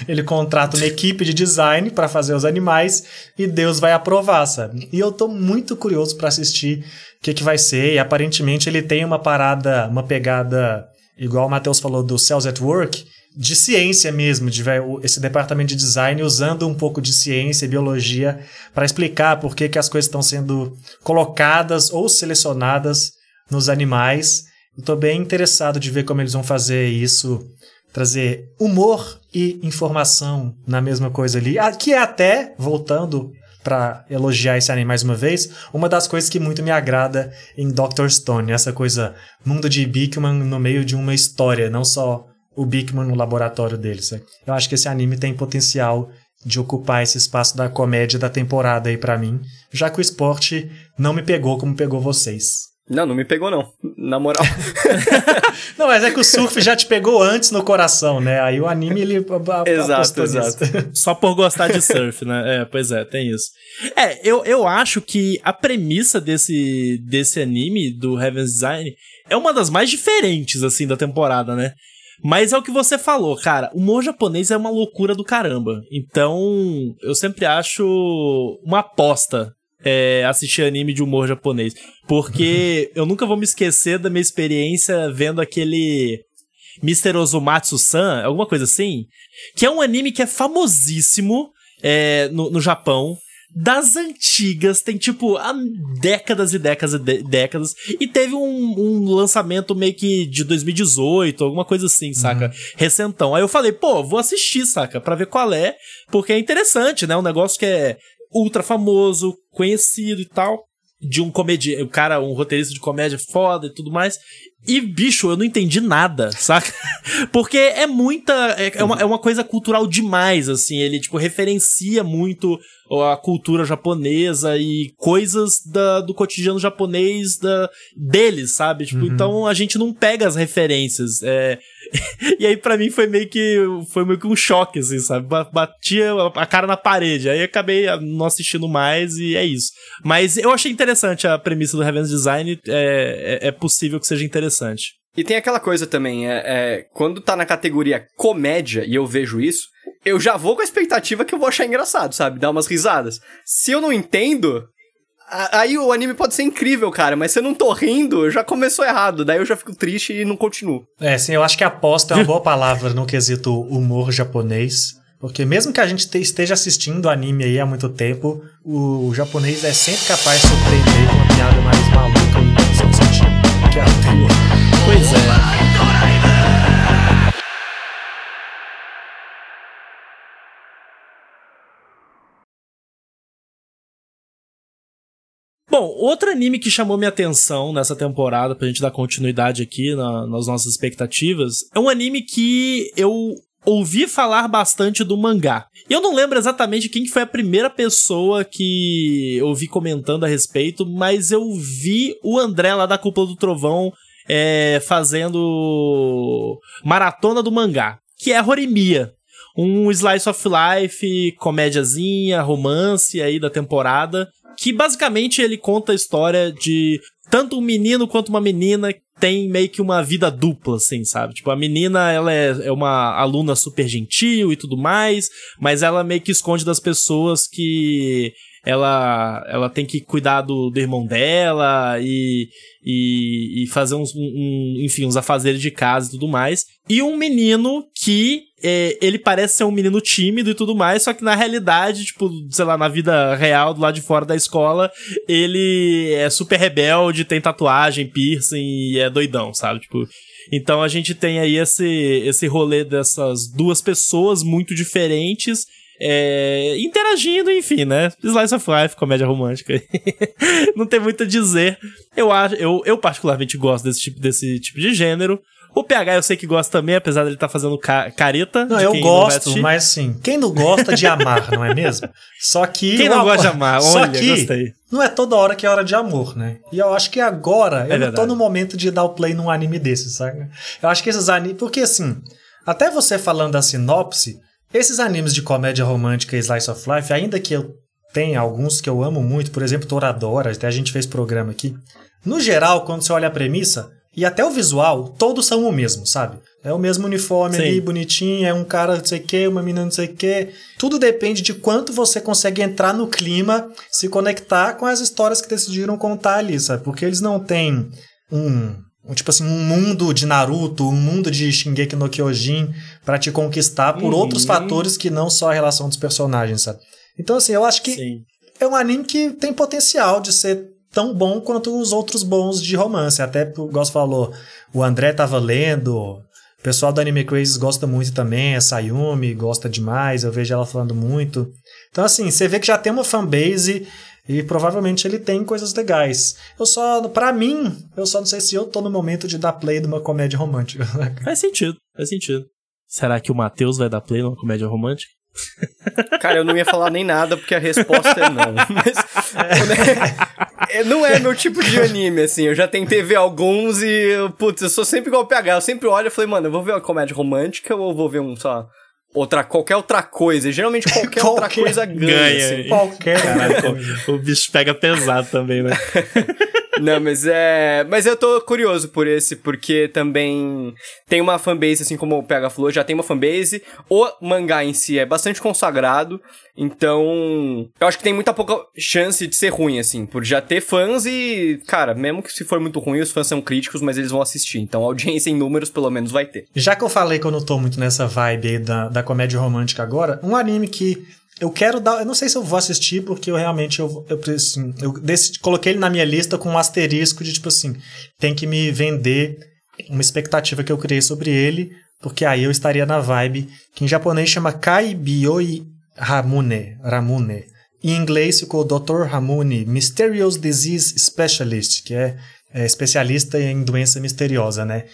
ele contrata uma equipe de design para fazer os animais e Deus vai aprovar, sabe? E eu tô muito curioso para assistir o que, que vai ser. E aparentemente ele tem uma parada, uma pegada, igual o Matheus falou do Cells at Work, de ciência mesmo, de esse departamento de design usando um pouco de ciência e biologia para explicar por que, que as coisas estão sendo colocadas ou selecionadas nos animais. Estou bem interessado de ver como eles vão fazer isso, trazer humor e informação na mesma coisa ali, ah, que é até, voltando para elogiar esse anime mais uma vez, uma das coisas que muito me agrada em Doctor Stone, essa coisa mundo de Bigman no meio de uma história, não só o Bigman no laboratório deles. Eu acho que esse anime tem potencial de ocupar esse espaço da comédia da temporada aí para mim, já que o esporte não me pegou como pegou vocês. Não, não me pegou não, na moral. <laughs> <laughs> não, mas é que o surf já te pegou antes no coração, né? Aí o anime ele Exato, exato. <laughs> Só por gostar de surf, né? É, pois é, tem isso. É, eu, eu acho que a premissa desse desse anime do Heaven's Design é uma das mais diferentes assim da temporada, né? Mas é o que você falou, cara. O humor japonês é uma loucura do caramba. Então, eu sempre acho uma aposta é, assistir anime de humor japonês. Porque eu nunca vou me esquecer da minha experiência vendo aquele Mr. Ozumatsu-san, alguma coisa assim, que é um anime que é famosíssimo é, no, no Japão das antigas, tem tipo há décadas e décadas e décadas, e teve um, um, lançamento meio que de 2018, alguma coisa assim, saca? Uhum. Recentão. Aí eu falei, pô, vou assistir, saca? Pra ver qual é, porque é interessante, né? Um negócio que é ultra famoso, conhecido e tal. De um comediante, o cara, um roteirista de comédia foda e tudo mais. E, bicho, eu não entendi nada, saca? <laughs> Porque é muita. É, é, uma, é uma coisa cultural demais, assim. Ele, tipo, referencia muito a cultura japonesa e coisas da, do cotidiano japonês da, deles, sabe? Tipo, uhum. então a gente não pega as referências. É... <laughs> e aí, para mim, foi meio que. Foi meio que um choque, assim, sabe? Batia a cara na parede. Aí acabei não assistindo mais e é isso. Mas eu achei interessante a premissa do Heaven's Design. É, é, é possível que seja interessante. E tem aquela coisa também, é, é, quando tá na categoria comédia e eu vejo isso, eu já vou com a expectativa que eu vou achar engraçado, sabe? Dar umas risadas. Se eu não entendo, aí o anime pode ser incrível, cara, mas se eu não tô rindo, já começou errado. Daí eu já fico triste e não continuo. É, sim, eu acho que aposta é uma boa <laughs> palavra no quesito humor japonês. Porque mesmo que a gente esteja assistindo anime aí há muito tempo, o japonês é sempre capaz de surpreender com uma piada mais maluca e sem sentido que é a anterior. Pois é. Bom, outro anime que chamou minha atenção nessa temporada, pra gente dar continuidade aqui na, nas nossas expectativas, é um anime que eu ouvi falar bastante do mangá. Eu não lembro exatamente quem foi a primeira pessoa que eu vi comentando a respeito, mas eu vi o André lá da Cúpula do Trovão é, fazendo maratona do mangá, que é Horimiya. Um slice of life, comédiazinha, romance aí da temporada, que basicamente ele conta a história de tanto um menino quanto uma menina tem meio que uma vida dupla, assim, sabe? Tipo, a menina, ela é, é uma aluna super gentil e tudo mais, mas ela meio que esconde das pessoas que ela, ela tem que cuidar do, do irmão dela e, e, e fazer uns, um, enfim, uns afazeres de casa e tudo mais. E um menino que é, ele parece ser um menino tímido e tudo mais, só que na realidade, tipo, sei lá, na vida real, do lado de fora da escola, ele é super rebelde, tem tatuagem, piercing e é doidão, sabe? Tipo, então a gente tem aí esse, esse rolê dessas duas pessoas muito diferentes é, interagindo, enfim, né? Slice of Life, comédia romântica. <laughs> Não tem muito a dizer. Eu, acho, eu, eu particularmente gosto desse tipo, desse tipo de gênero. O PH eu sei que gosta também, apesar dele estar tá fazendo ca careta. Não, eu gosto, mas sim, quem não gosta de amar, não é mesmo? Só que. Quem não gosta de amar? Olha, Só que gostei. Não é toda hora que é hora de amor, né? E eu acho que agora é eu não tô no momento de dar o play num anime desse, sabe? Eu acho que esses animes. Porque assim, até você falando da sinopse, esses animes de comédia romântica e slice of life, ainda que eu tenha alguns que eu amo muito, por exemplo, Toradora, até a gente fez programa aqui. No geral, quando você olha a premissa, e até o visual, todos são o mesmo, sabe? É o mesmo uniforme Sim. ali, bonitinho, é um cara não sei o que, uma menina não sei o que. Tudo depende de quanto você consegue entrar no clima, se conectar com as histórias que decidiram contar ali, sabe? Porque eles não têm um, um tipo assim, um mundo de Naruto, um mundo de Shingeki no Kyojin para te conquistar por uhum. outros fatores que não só a relação dos personagens, sabe? Então, assim, eu acho que Sim. é um anime que tem potencial de ser tão bom quanto os outros bons de romance. Até, o Gosto falou, o André tava lendo, o pessoal do Anime Crazy gosta muito também, a Sayumi gosta demais, eu vejo ela falando muito. Então, assim, você vê que já tem uma fanbase e provavelmente ele tem coisas legais. Eu só, para mim, eu só não sei se eu tô no momento de dar play de uma comédia romântica. <laughs> Faz sentido, faz sentido. Será que o Matheus vai dar play numa comédia romântica? <laughs> Cara, eu não ia falar nem nada porque a resposta é não. <laughs> Mas, é, não é meu tipo de anime, assim. Eu já tentei ver alguns e, putz, eu sou sempre igual o PH. Eu sempre olho e falei, mano, eu vou ver uma comédia romântica ou vou ver um, só outra, qualquer outra coisa. E geralmente qualquer, qualquer outra coisa ganha. ganha assim. Qualquer Caraca, o, o bicho pega pesado também, né? <laughs> Não, mas é. Mas eu tô curioso por esse, porque também tem uma fanbase, assim como o PH falou, já tem uma fanbase. O mangá em si é bastante consagrado. Então. Eu acho que tem muita pouca chance de ser ruim, assim, por já ter fãs e. Cara, mesmo que se for muito ruim, os fãs são críticos, mas eles vão assistir. Então, audiência em números, pelo menos, vai ter. Já que eu falei que eu não tô muito nessa vibe aí da, da comédia romântica agora, um anime que eu quero dar. Eu não sei se eu vou assistir, porque eu realmente. Eu, eu, assim, eu decidi, coloquei ele na minha lista com um asterisco de tipo assim: tem que me vender uma expectativa que eu criei sobre ele, porque aí eu estaria na vibe, que em japonês chama Kaibioi Ramune. Ramune. Em inglês ficou Dr. Ramune, Mysterious Disease Specialist, que é, é especialista em doença misteriosa, né?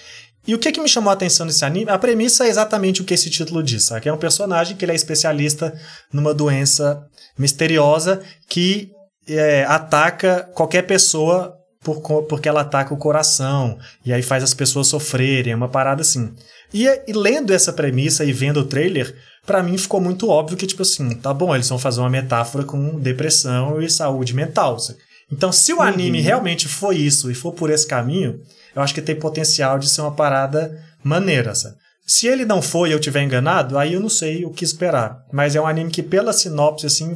E o que, que me chamou a atenção nesse anime? A premissa é exatamente o que esse título diz. Sabe? Que é um personagem que ele é especialista numa doença misteriosa que é, ataca qualquer pessoa por, porque ela ataca o coração e aí faz as pessoas sofrerem, é uma parada assim. E, e lendo essa premissa e vendo o trailer, para mim ficou muito óbvio que, tipo assim, tá bom, eles vão fazer uma metáfora com depressão e saúde mental. Sabe? Então, se o anime uhum. realmente for isso e for por esse caminho, eu acho que tem potencial de ser uma parada maneira, sabe? Se ele não foi e eu tiver enganado, aí eu não sei o que esperar. Mas é um anime que, pela sinopse, assim,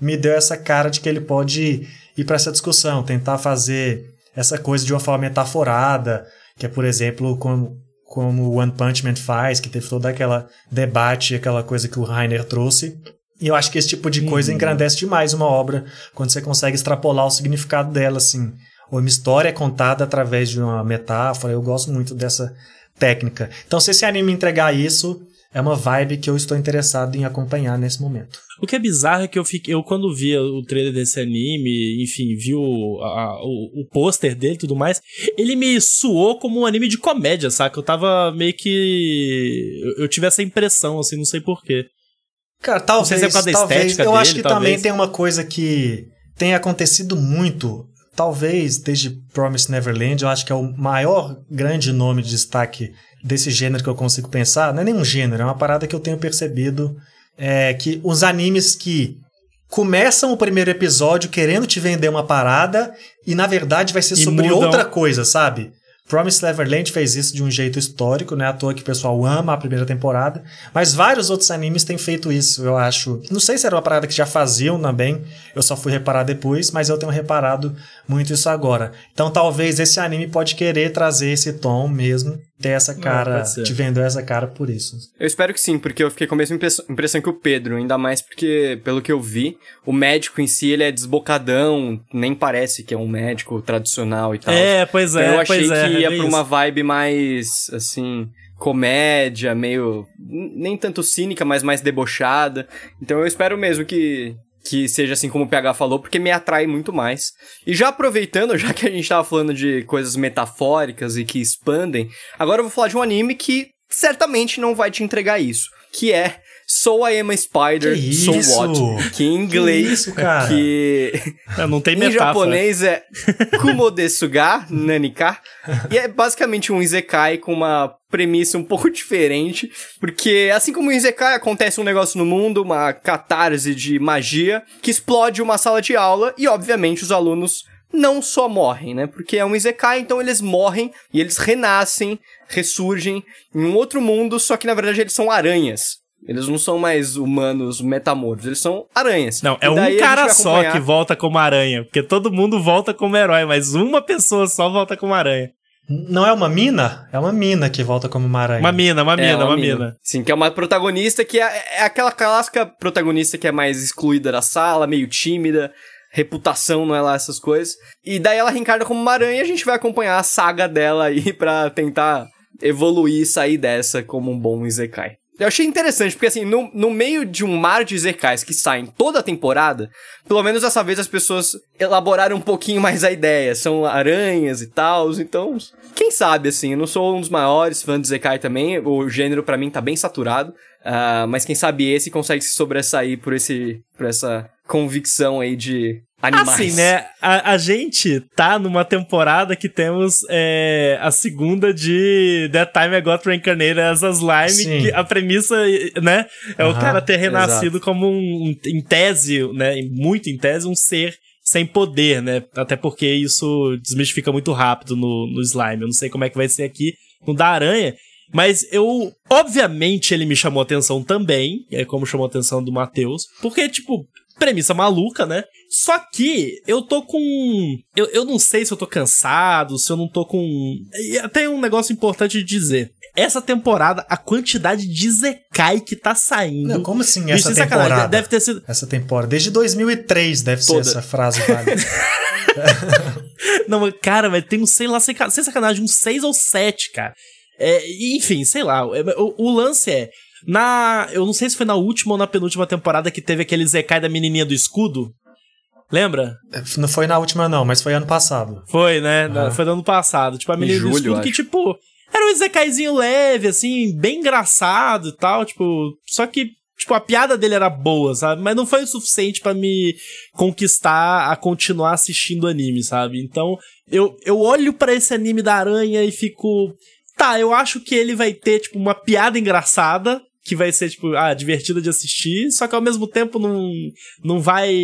me deu essa cara de que ele pode ir para essa discussão, tentar fazer essa coisa de uma forma metaforada, que é, por exemplo, como, como o One Punch Man faz, que teve todo aquele debate, aquela coisa que o Rainer trouxe. E eu acho que esse tipo de coisa uhum. engrandece demais uma obra, quando você consegue extrapolar o significado dela, assim uma história é contada através de uma metáfora. Eu gosto muito dessa técnica. Então, se esse anime entregar isso, é uma vibe que eu estou interessado em acompanhar nesse momento. O que é bizarro é que eu fiquei, eu quando vi o trailer desse anime, enfim, vi o, a, o, o pôster dele e tudo mais, ele me suou como um anime de comédia, saca? Eu tava meio que. Eu, eu tive essa impressão, assim, não sei porquê. Cara, talvez. Não sei se é por causa da talvez, estética eu dele, acho que talvez. também tem uma coisa que tem acontecido muito talvez desde Promise Neverland, eu acho que é o maior grande nome de destaque desse gênero que eu consigo pensar. Não é nenhum gênero, é uma parada que eu tenho percebido é que os animes que começam o primeiro episódio querendo te vender uma parada e na verdade vai ser sobre mudam... outra coisa, sabe? Promise Neverland fez isso de um jeito histórico, né? À toa que o pessoal ama a primeira temporada. Mas vários outros animes têm feito isso, eu acho. Não sei se era uma parada que já faziam também, eu só fui reparar depois, mas eu tenho reparado muito isso agora. Então talvez esse anime pode querer trazer esse tom mesmo. Ter essa cara, ser. te vendeu essa cara por isso. Eu espero que sim, porque eu fiquei com a mesma impressão, impressão que o Pedro, ainda mais porque, pelo que eu vi, o médico em si, ele é desbocadão, nem parece que é um médico tradicional e tal. É, pois é, Então eu achei é. que é ia bem pra uma vibe mais, assim, comédia, meio. nem tanto cínica, mas mais debochada. Então eu espero mesmo que. Que seja assim como o PH falou, porque me atrai muito mais. E já aproveitando, <laughs> já que a gente tava falando de coisas metafóricas e que expandem, agora eu vou falar de um anime que certamente não vai te entregar isso. Que é So I Am a Spider, Que So isso? What? Que em inglês. isso, cara? Que É, Não tem em metáfora. japonês é <laughs> Kumodesuga Nanika. E é basicamente um Isekai com uma premissa um pouco <laughs> diferente. Porque assim como o Isekai acontece um negócio no mundo, uma catarse de magia, que explode uma sala de aula e, obviamente, os alunos não só morrem, né? Porque é um Isekai, então eles morrem e eles renascem, ressurgem em um outro mundo, só que na verdade eles são aranhas. Eles não são mais humanos metamorfos, eles são aranhas. Não, é um cara só acompanhar- que volta como aranha. Porque todo mundo volta como herói, mas uma pessoa só volta como aranha. Não é uma mina? É uma mina que volta como uma aranha. Uma mina, uma mina, É, uma mina. Sim, que é uma protagonista que é, é aquela clássica protagonista que é mais excluída da sala, meio tímida, reputação não é lá essas coisas. E daí ela reencarna como uma aranha e a gente vai acompanhar a saga dela aí <laughs> pra tentar evoluir e sair dessa como um bom Isekai. Eu achei interessante, porque assim, no, no meio de um mar de Izekais que saem toda a temporada, pelo menos dessa vez as pessoas elaboraram um pouquinho mais a ideia. São aranhas e tal, então, quem sabe, assim, eu não sou um dos maiores fãs de Isekai também, o gênero pra mim tá bem saturado, ah, mas quem sabe esse consegue se sobressair por, esse, por essa convicção aí de animais. Assim, né? A, a gente tá numa temporada que temos é, a segunda de That Time I Got Reincarnated as a Slime, Sim. que a premissa, né? É o Aham, cara ter renascido como um, em tese, né? Muito em tese, um ser sem poder, né? Até porque isso desmistifica muito rápido no, no Slime. Eu não sei como é que vai ser aqui no da Aranha. Mas eu. Obviamente ele me chamou a atenção também. É como chamou a atenção do Matheus. Porque, tipo, premissa maluca, né? Só que eu tô com. Eu, eu não sei se eu tô cansado, se eu não tô com. E tem um negócio importante de dizer. Essa temporada, a quantidade de Zekai que tá saindo. Não, como assim Bicho, essa sem sacanagem, temporada? Deve ter sido. Essa temporada. Desde 2003 deve Toda. ser essa frase válida. <laughs> <laughs> Não, cara, mas tem um, sei lá, sem, ca- sem sacanagem, uns seis ou sete, cara. É, enfim, sei lá. é, O, o lance é. Na. Eu não sei se foi na última ou na penúltima temporada que teve aquele Zekai da menininha do escudo. Lembra? não foi na última, não, mas foi ano passado. Foi, né? Aham. Foi no ano passado. Tipo, a menina do escudo que, tipo, era um Zekaizinho leve, assim, bem engraçado e tal, tipo. Só que, tipo, a piada dele era boa, sabe? Mas não foi o suficiente pra me conquistar a continuar assistindo anime, sabe? Então, eu, eu olho pra esse anime da aranha e fico. Tá, eu acho que ele vai ter, tipo, uma piada engraçada. Que vai ser, tipo, ah, divertida de assistir, só que ao mesmo tempo não, não vai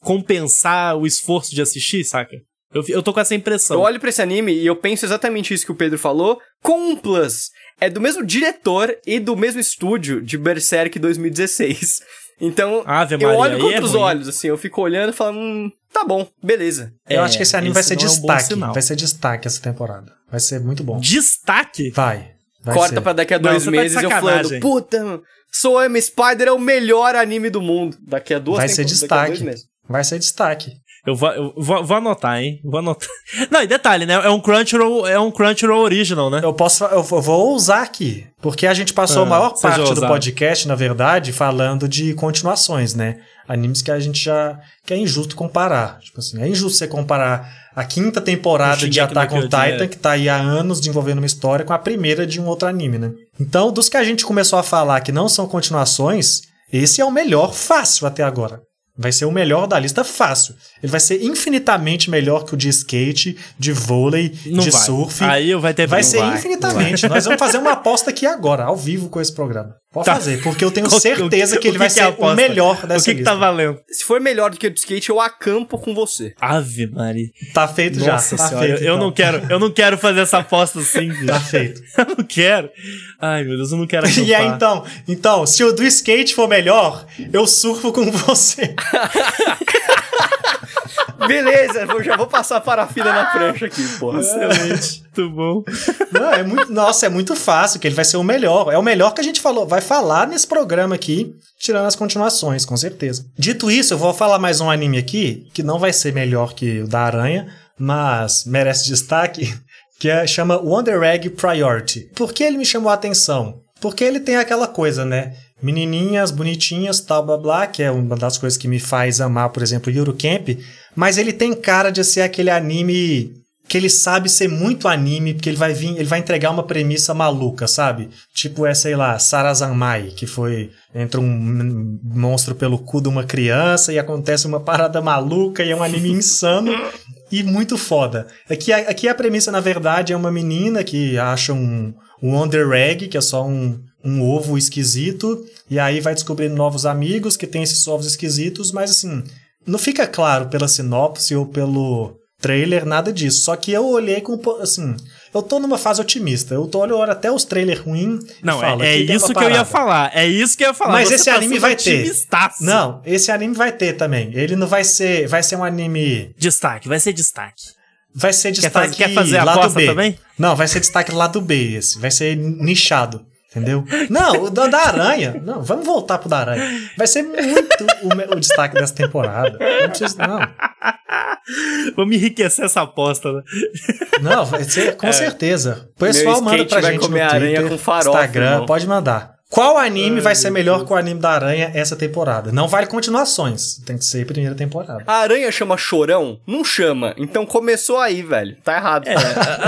compensar o esforço de assistir, saca? Eu, eu tô com essa impressão. Eu olho pra esse anime e eu penso exatamente isso que o Pedro falou, com um plus. É do mesmo diretor e do mesmo estúdio de Berserk 2016. <laughs> Então, Ave eu Maria, olho aí com é outros ruim. olhos, assim, eu fico olhando e falo, hum, tá bom, beleza. Eu É, acho que esse anime vai ser não é um destaque. vai ser destaque essa temporada. Vai ser muito bom. Destaque? Vai. vai Corta ser. pra daqui a Não, dois você tá meses eu sacanagem. falando, puta, mano, Soul M Spider é o melhor anime do mundo. Daqui a duas Vai ser destaque. Vai ser destaque. Eu vou, eu vou, vou anotar, hein? Vou anotar. <laughs> Não, e detalhe, né? É um Crunchyroll, é um Crunchyroll original, né? Eu posso, eu vou- ousar aqui, porque a gente passou Ah, a maior parte do podcast, na verdade, falando de continuações, né? Animes que a gente já que é injusto comparar. Tipo assim, é injusto você comparar a quinta temporada de Attack on Titan, que tá aí há anos desenvolvendo uma história, com a primeira de um outro anime, né? Então, dos que a gente começou a falar que não são continuações, esse é o melhor fácil até agora. Vai ser o melhor da lista fácil. Ele vai ser infinitamente melhor que o de skate, de vôlei, Não de vai. surf. Aí eu vai ter Vai ser vai. infinitamente. Nós vamos fazer uma aposta aqui agora, ao vivo com esse programa. Pode Tá. fazer, porque eu tenho certeza <laughs> o que ele vai é a ser o aposta? melhor dessa O que, que lista. tá valendo? Se for melhor do que o de skate, eu acampo com você. Ave Maria. Tá feito Nossa já. Tá senhora, feito, eu, eu então. não quero, eu não quero fazer essa aposta assim, bicho. Tá feito. <laughs> Eu não quero. Ai, meu Deus, eu não quero acampar. <laughs> E aí, então, então, se o do skate for melhor, eu surfo com você. Beleza, eu já vou passar a parafina na prancha aqui, porra. Excelente. Muito bom. Não, é muito, nossa, é muito fácil, que ele vai ser o melhor. É o melhor que a gente falou, vai falar nesse programa aqui, tirando as continuações, com certeza. Dito isso, eu vou falar mais um anime aqui, que não vai ser melhor que o da Aranha, mas merece destaque, <laughs> que é, chama Wonder Egg Priority. Por que ele me chamou a atenção? Porque ele tem aquela coisa, né? Menininhas bonitinhas, tal, blá blá, que é uma das coisas que me faz amar, por exemplo, Yuru Camp, mas ele tem cara de ser aquele anime que ele sabe ser muito anime, porque ele vai vir, ele vai entregar uma premissa maluca, sabe? Tipo é, sei lá, Sarazanmai, que foi entra um monstro pelo cu de uma criança e acontece uma parada maluca e é um anime <laughs> insano e muito foda. Aqui, aqui a premissa, na verdade, é uma menina que acha um, um Wonder Egg, que é só um, um ovo esquisito, e aí vai descobrindo novos amigos que tem esses ovos esquisitos, mas assim, não fica claro pela sinopse ou pelo trailer, nada disso. Só que eu olhei com, assim, eu tô numa fase otimista. Eu tô olhando até os trailers ruins. Não, falo, é, é isso que eu ia falar. É isso que eu ia falar. Mas Você esse tá anime vai ter. Não, esse anime vai ter também. Ele não vai ser, vai ser um anime destaque, vai ser destaque. Vai ser destaque quer fazer, quer fazer a lado B. também? Não, vai ser destaque lado B esse. Vai ser nichado. Entendeu? Não, o da, da Aranha. Não, vamos voltar pro da Aranha. Vai ser muito o, o destaque dessa temporada. Não precisa, não. Vamos enriquecer essa aposta, né? Não, vai ser, com é. certeza. O pessoal manda pra gente no Twitter, com farofa, Instagram, irmão. pode mandar. Qual anime Ai, vai ser melhor que o anime da Aranha essa temporada? Não vale continuações. Tem que ser primeira temporada. A Aranha chama Chorão? Não chama. Então começou aí, velho. Tá errado. É,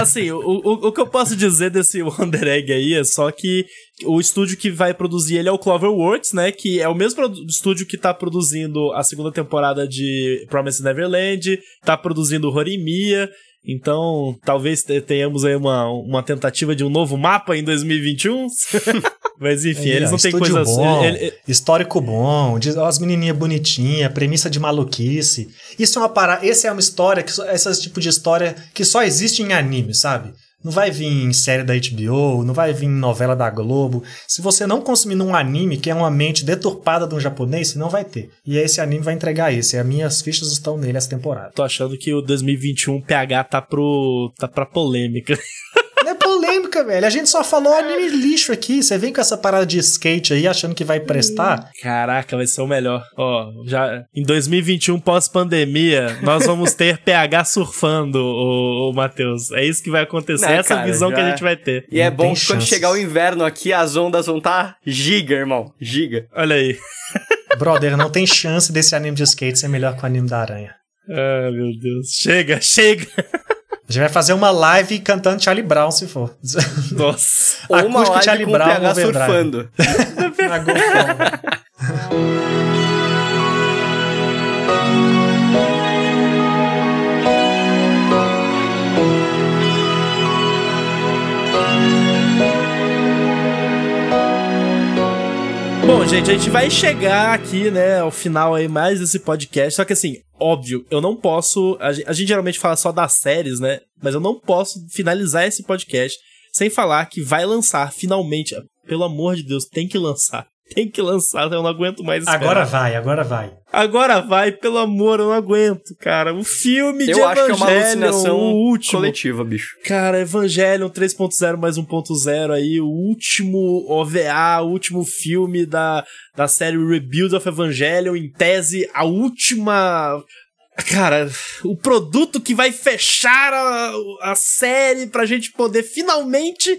assim, o, o, o que eu posso dizer desse <laughs> Wonder Egg aí é só que o estúdio que vai produzir ele é o Cloverworks, né? Que é o mesmo estúdio que tá produzindo a segunda temporada de Promise Neverland, tá produzindo Horimiya. Então, talvez tenhamos aí uma, uma tentativa de um novo mapa em 2021. <laughs> Mas enfim, eles não têm coisa bom, assim. Ele, histórico bom, as menininhas bonitinhas, premissa de maluquice. Isso é uma parada. Essa é uma história, que, esse tipo de história que só existe em anime, sabe? Não vai vir em série da HBO, não vai vir em novela da Globo. Se você não consumir um anime, que é uma mente deturpada de um japonês, você não vai ter. E esse anime vai entregar isso. E as minhas fichas estão nele essa temporada. Tô achando que o 2021 PH tá pro. tá pra polêmica. <laughs> Não é polêmica, velho. A gente só falou anime lixo aqui. Você vem com essa parada de skate aí achando que vai prestar. Caraca, vai ser o melhor. Ó, já em 2021, pós-pandemia, nós vamos ter PH surfando, o, o Matheus. É isso que vai acontecer. Não, essa cara, visão que a gente vai ter. E é Não é bom que quando chegar o inverno aqui, as ondas vão estar tá giga, irmão. Giga. Olha aí. <laughs> Brother, não tem chance desse anime de skate ser melhor que o anime da aranha. Ah, meu Deus. Chega, chega. A gente vai fazer uma live cantando Charlie Brown, se for. <laughs> Nossa. Ou uma live Charlie com Brown o PH surfando. <laughs> <laughs> Bom, gente, a gente vai chegar aqui, né, ao final aí mais desse podcast. Só que assim, óbvio, eu não posso. A gente, a gente, geralmente fala só das séries, né? Mas eu não posso finalizar esse podcast sem falar que vai lançar finalmente. Pelo amor de Deus, tem que lançar. Tem que lançar, eu não aguento mais esperar. Agora vai, agora vai. Agora vai, pelo amor, eu não aguento, cara. O filme eu de acho Evangelion, que é uma alucinação o último. coletiva, bicho. Cara, Evangelion 3.0 mais 1.0 aí, o último OVA, o último filme da, da série Rebuild of Evangelion, em tese, a última Cara, o produto que vai fechar a, a série pra gente poder finalmente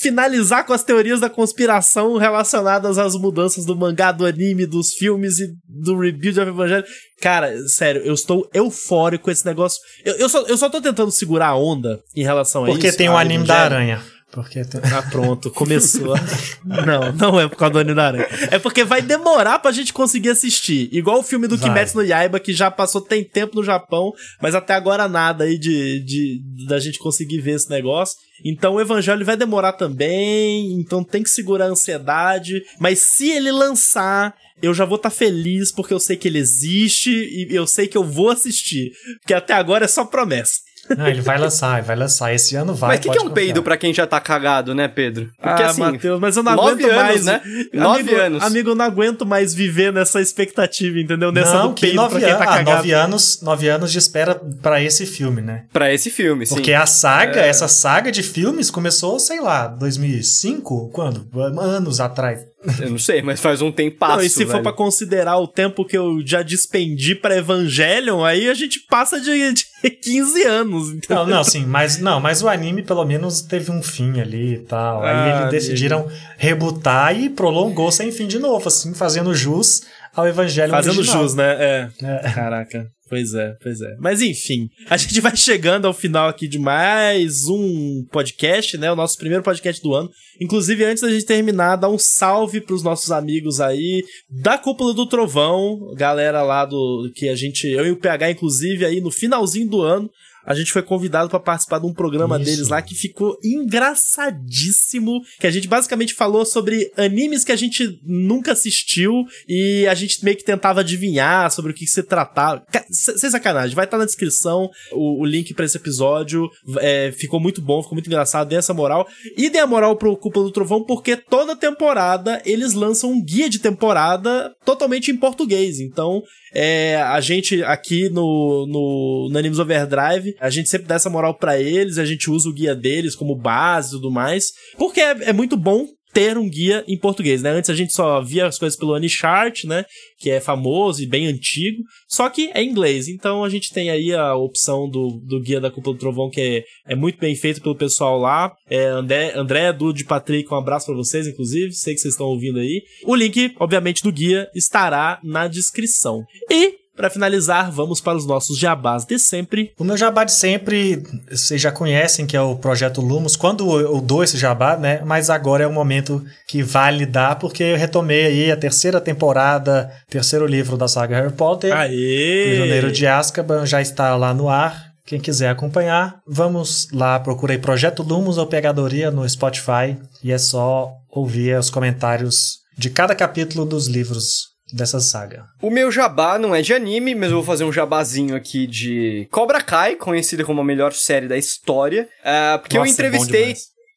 finalizar com as teorias da conspiração relacionadas às mudanças do mangá, do anime, dos filmes e do rebuild of Evangelho. Cara, sério, eu estou eufórico com esse negócio. Eu, eu, só, eu só tô tentando segurar a onda em relação Porque a isso. Porque tem o anime da aranha. Porque Ah, pronto, começou. <laughs> não, não é por causa do da Aranha. É porque vai demorar pra gente conseguir assistir. Igual o filme do vai. Kimetsu no Yaiba, que já passou tem tempo no Japão, mas até agora nada aí de, de da gente conseguir ver esse negócio. Então o Evangelho vai demorar também, então tem que segurar a ansiedade. Mas se ele lançar, eu já vou estar tá feliz porque eu sei que ele existe e eu sei que eu vou assistir. Porque até agora é só promessa. Não, ele vai lançar, ele vai lançar. Esse ano vai. Mas o que, que é um peido pra quem já tá cagado, né, Pedro? Porque ah, assim. Matheus, mas eu não aguento anos, mais. né? Nove amigo, anos. Amigo, eu não aguento mais viver nessa expectativa, entendeu? Nessa não, do que peido nove pra quem tá an- ah, cagado. nove anos, nove anos de espera pra esse filme, né? Pra esse filme, sim. Porque a saga, É. essa saga de filmes começou, sei lá, 2005? Quando? Anos atrás. Eu não sei, mas faz um tempo Não, e se for pra considerar o tempo que eu já despendi pra Evangelion, aí a gente passa de, de <laughs> 15 anos. entendeu? Não, não, sim, mas não, mas o anime pelo menos teve um fim ali e tal. Aí Ah, eles decidiram rebutar e prolongou sem fim de novo, assim, fazendo jus ao evangelho Fazendo original. jus, né? É. É. Caraca. Pois é, pois é. Mas enfim, a gente vai chegando ao final aqui de mais um podcast, né? O nosso primeiro podcast do ano. Inclusive, antes da gente terminar, dá um salve pros nossos amigos aí da Cúpula do Trovão, galera lá do que a gente, eu e o PH, inclusive, aí no finalzinho do ano, a gente foi convidado pra participar de um programa Isso. deles lá que ficou engraçadíssimo, que a gente basicamente falou sobre animes que a gente nunca assistiu e a gente meio que tentava adivinhar sobre o que se tratava. Sem sacanagem, vai estar na descrição o, o link pra esse episódio. É, ficou muito bom, ficou muito engraçado, dê essa moral. E dê a moral pro Cúpula do Trovão, porque toda temporada eles lançam um guia de temporada totalmente em português. Então, é, a gente aqui no, no, no Animes Overdrive, a gente sempre dá essa moral pra eles, a gente usa o guia deles como base e tudo mais, porque é, é muito bom ter um guia em português, né? Antes a gente só via as coisas pelo Anichart, né? Que é famoso e bem antigo, só que é em inglês. Então a gente tem aí a opção do, do guia da Cúpula do Trovão, que é, é muito bem feito pelo pessoal lá. É André, André, Dude, Patrick, um abraço pra vocês, inclusive. Sei que vocês estão ouvindo aí. O link, obviamente, do guia estará na descrição. E, pra finalizar, vamos para os nossos jabás de sempre. O meu jabá de sempre, vocês já conhecem, que é o Projeto Lumos. Quando eu dou esse jabá, né? Mas agora é o momento que vale dar, porque eu retomei aí a terceira temporada, terceiro livro da saga Harry Potter. Aê! Prisioneiro de Azkaban já está lá no ar. Quem quiser acompanhar, vamos lá, procurei Projeto Lumos ou Pegadoria no Spotify e é só ouvir os comentários de cada capítulo dos livros dessa saga. O meu jabá não é de anime, mas eu vou fazer um jabazinho aqui de Cobra Kai, conhecida como a melhor série da história. Ah, porque Nossa, eu é entrevistei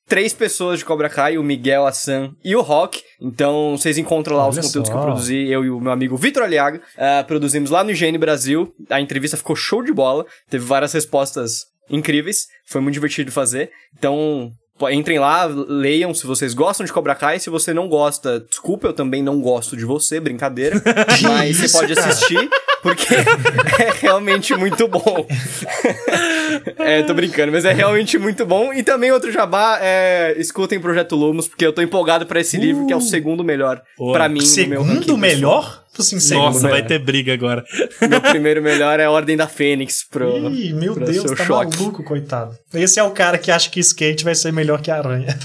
três pessoas de Cobra Kai, o Miguel, a Sam e o Rock. Então vocês encontram lá os Olha conteúdos só. que eu produzi, eu e o meu amigo Vitor Aliaga. ah, produzimos lá no IGN Brasil. A entrevista ficou show de bola, teve várias respostas incríveis, foi muito divertido fazer. Então. Entrem lá, leiam se vocês gostam de Cobra Kai. Se você não gosta, desculpa, eu também não gosto de você, brincadeira. <laughs> Mas você pode assistir, porque <laughs> é realmente muito bom. <laughs> é, tô brincando, mas é realmente muito bom. E também outro jabá é escutem Projeto Lumos, porque eu tô empolgado pra esse livro, que é o segundo melhor Pô, pra mim. ranking Segundo melhor? Assim, segundo Nossa, vai melhor. ter briga agora. Meu <laughs> primeiro melhor é a Ordem da Fênix pro. Ih, meu pra Deus, seu tá choque. maluco, coitado. Esse é o cara que acha que skate vai ser melhor que aranha.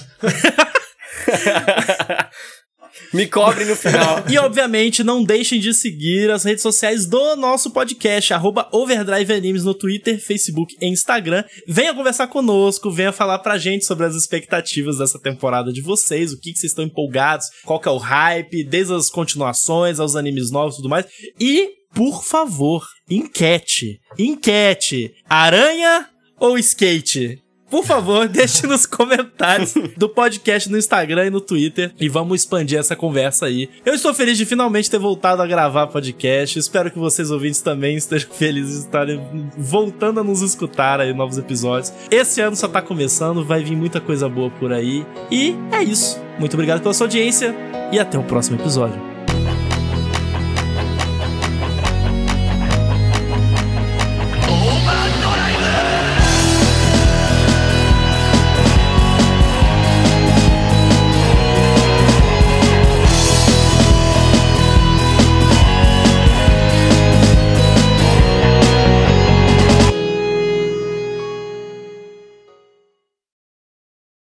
Me cobre no final. <laughs> E, obviamente, não deixem de seguir as redes sociais do nosso podcast, arroba Overdrive Animes no Twitter, Facebook e Instagram. Venha conversar conosco, venha falar pra gente sobre as expectativas dessa temporada de vocês, o que, que vocês estão empolgados, qual que é o hype, desde as continuações aos animes novos e tudo mais. E, por favor, enquete. Enquete. Aranha ou skate? Por favor, <laughs> deixe nos comentários do podcast no Instagram e no Twitter e vamos expandir essa conversa aí. Eu estou feliz de finalmente ter voltado a gravar podcast. Espero que vocês ouvintes também estejam felizes de estarem voltando a nos escutar aí novos episódios. Esse ano só tá começando, vai vir muita coisa boa por aí. E é isso. Muito obrigado pela sua audiência e até o próximo episódio.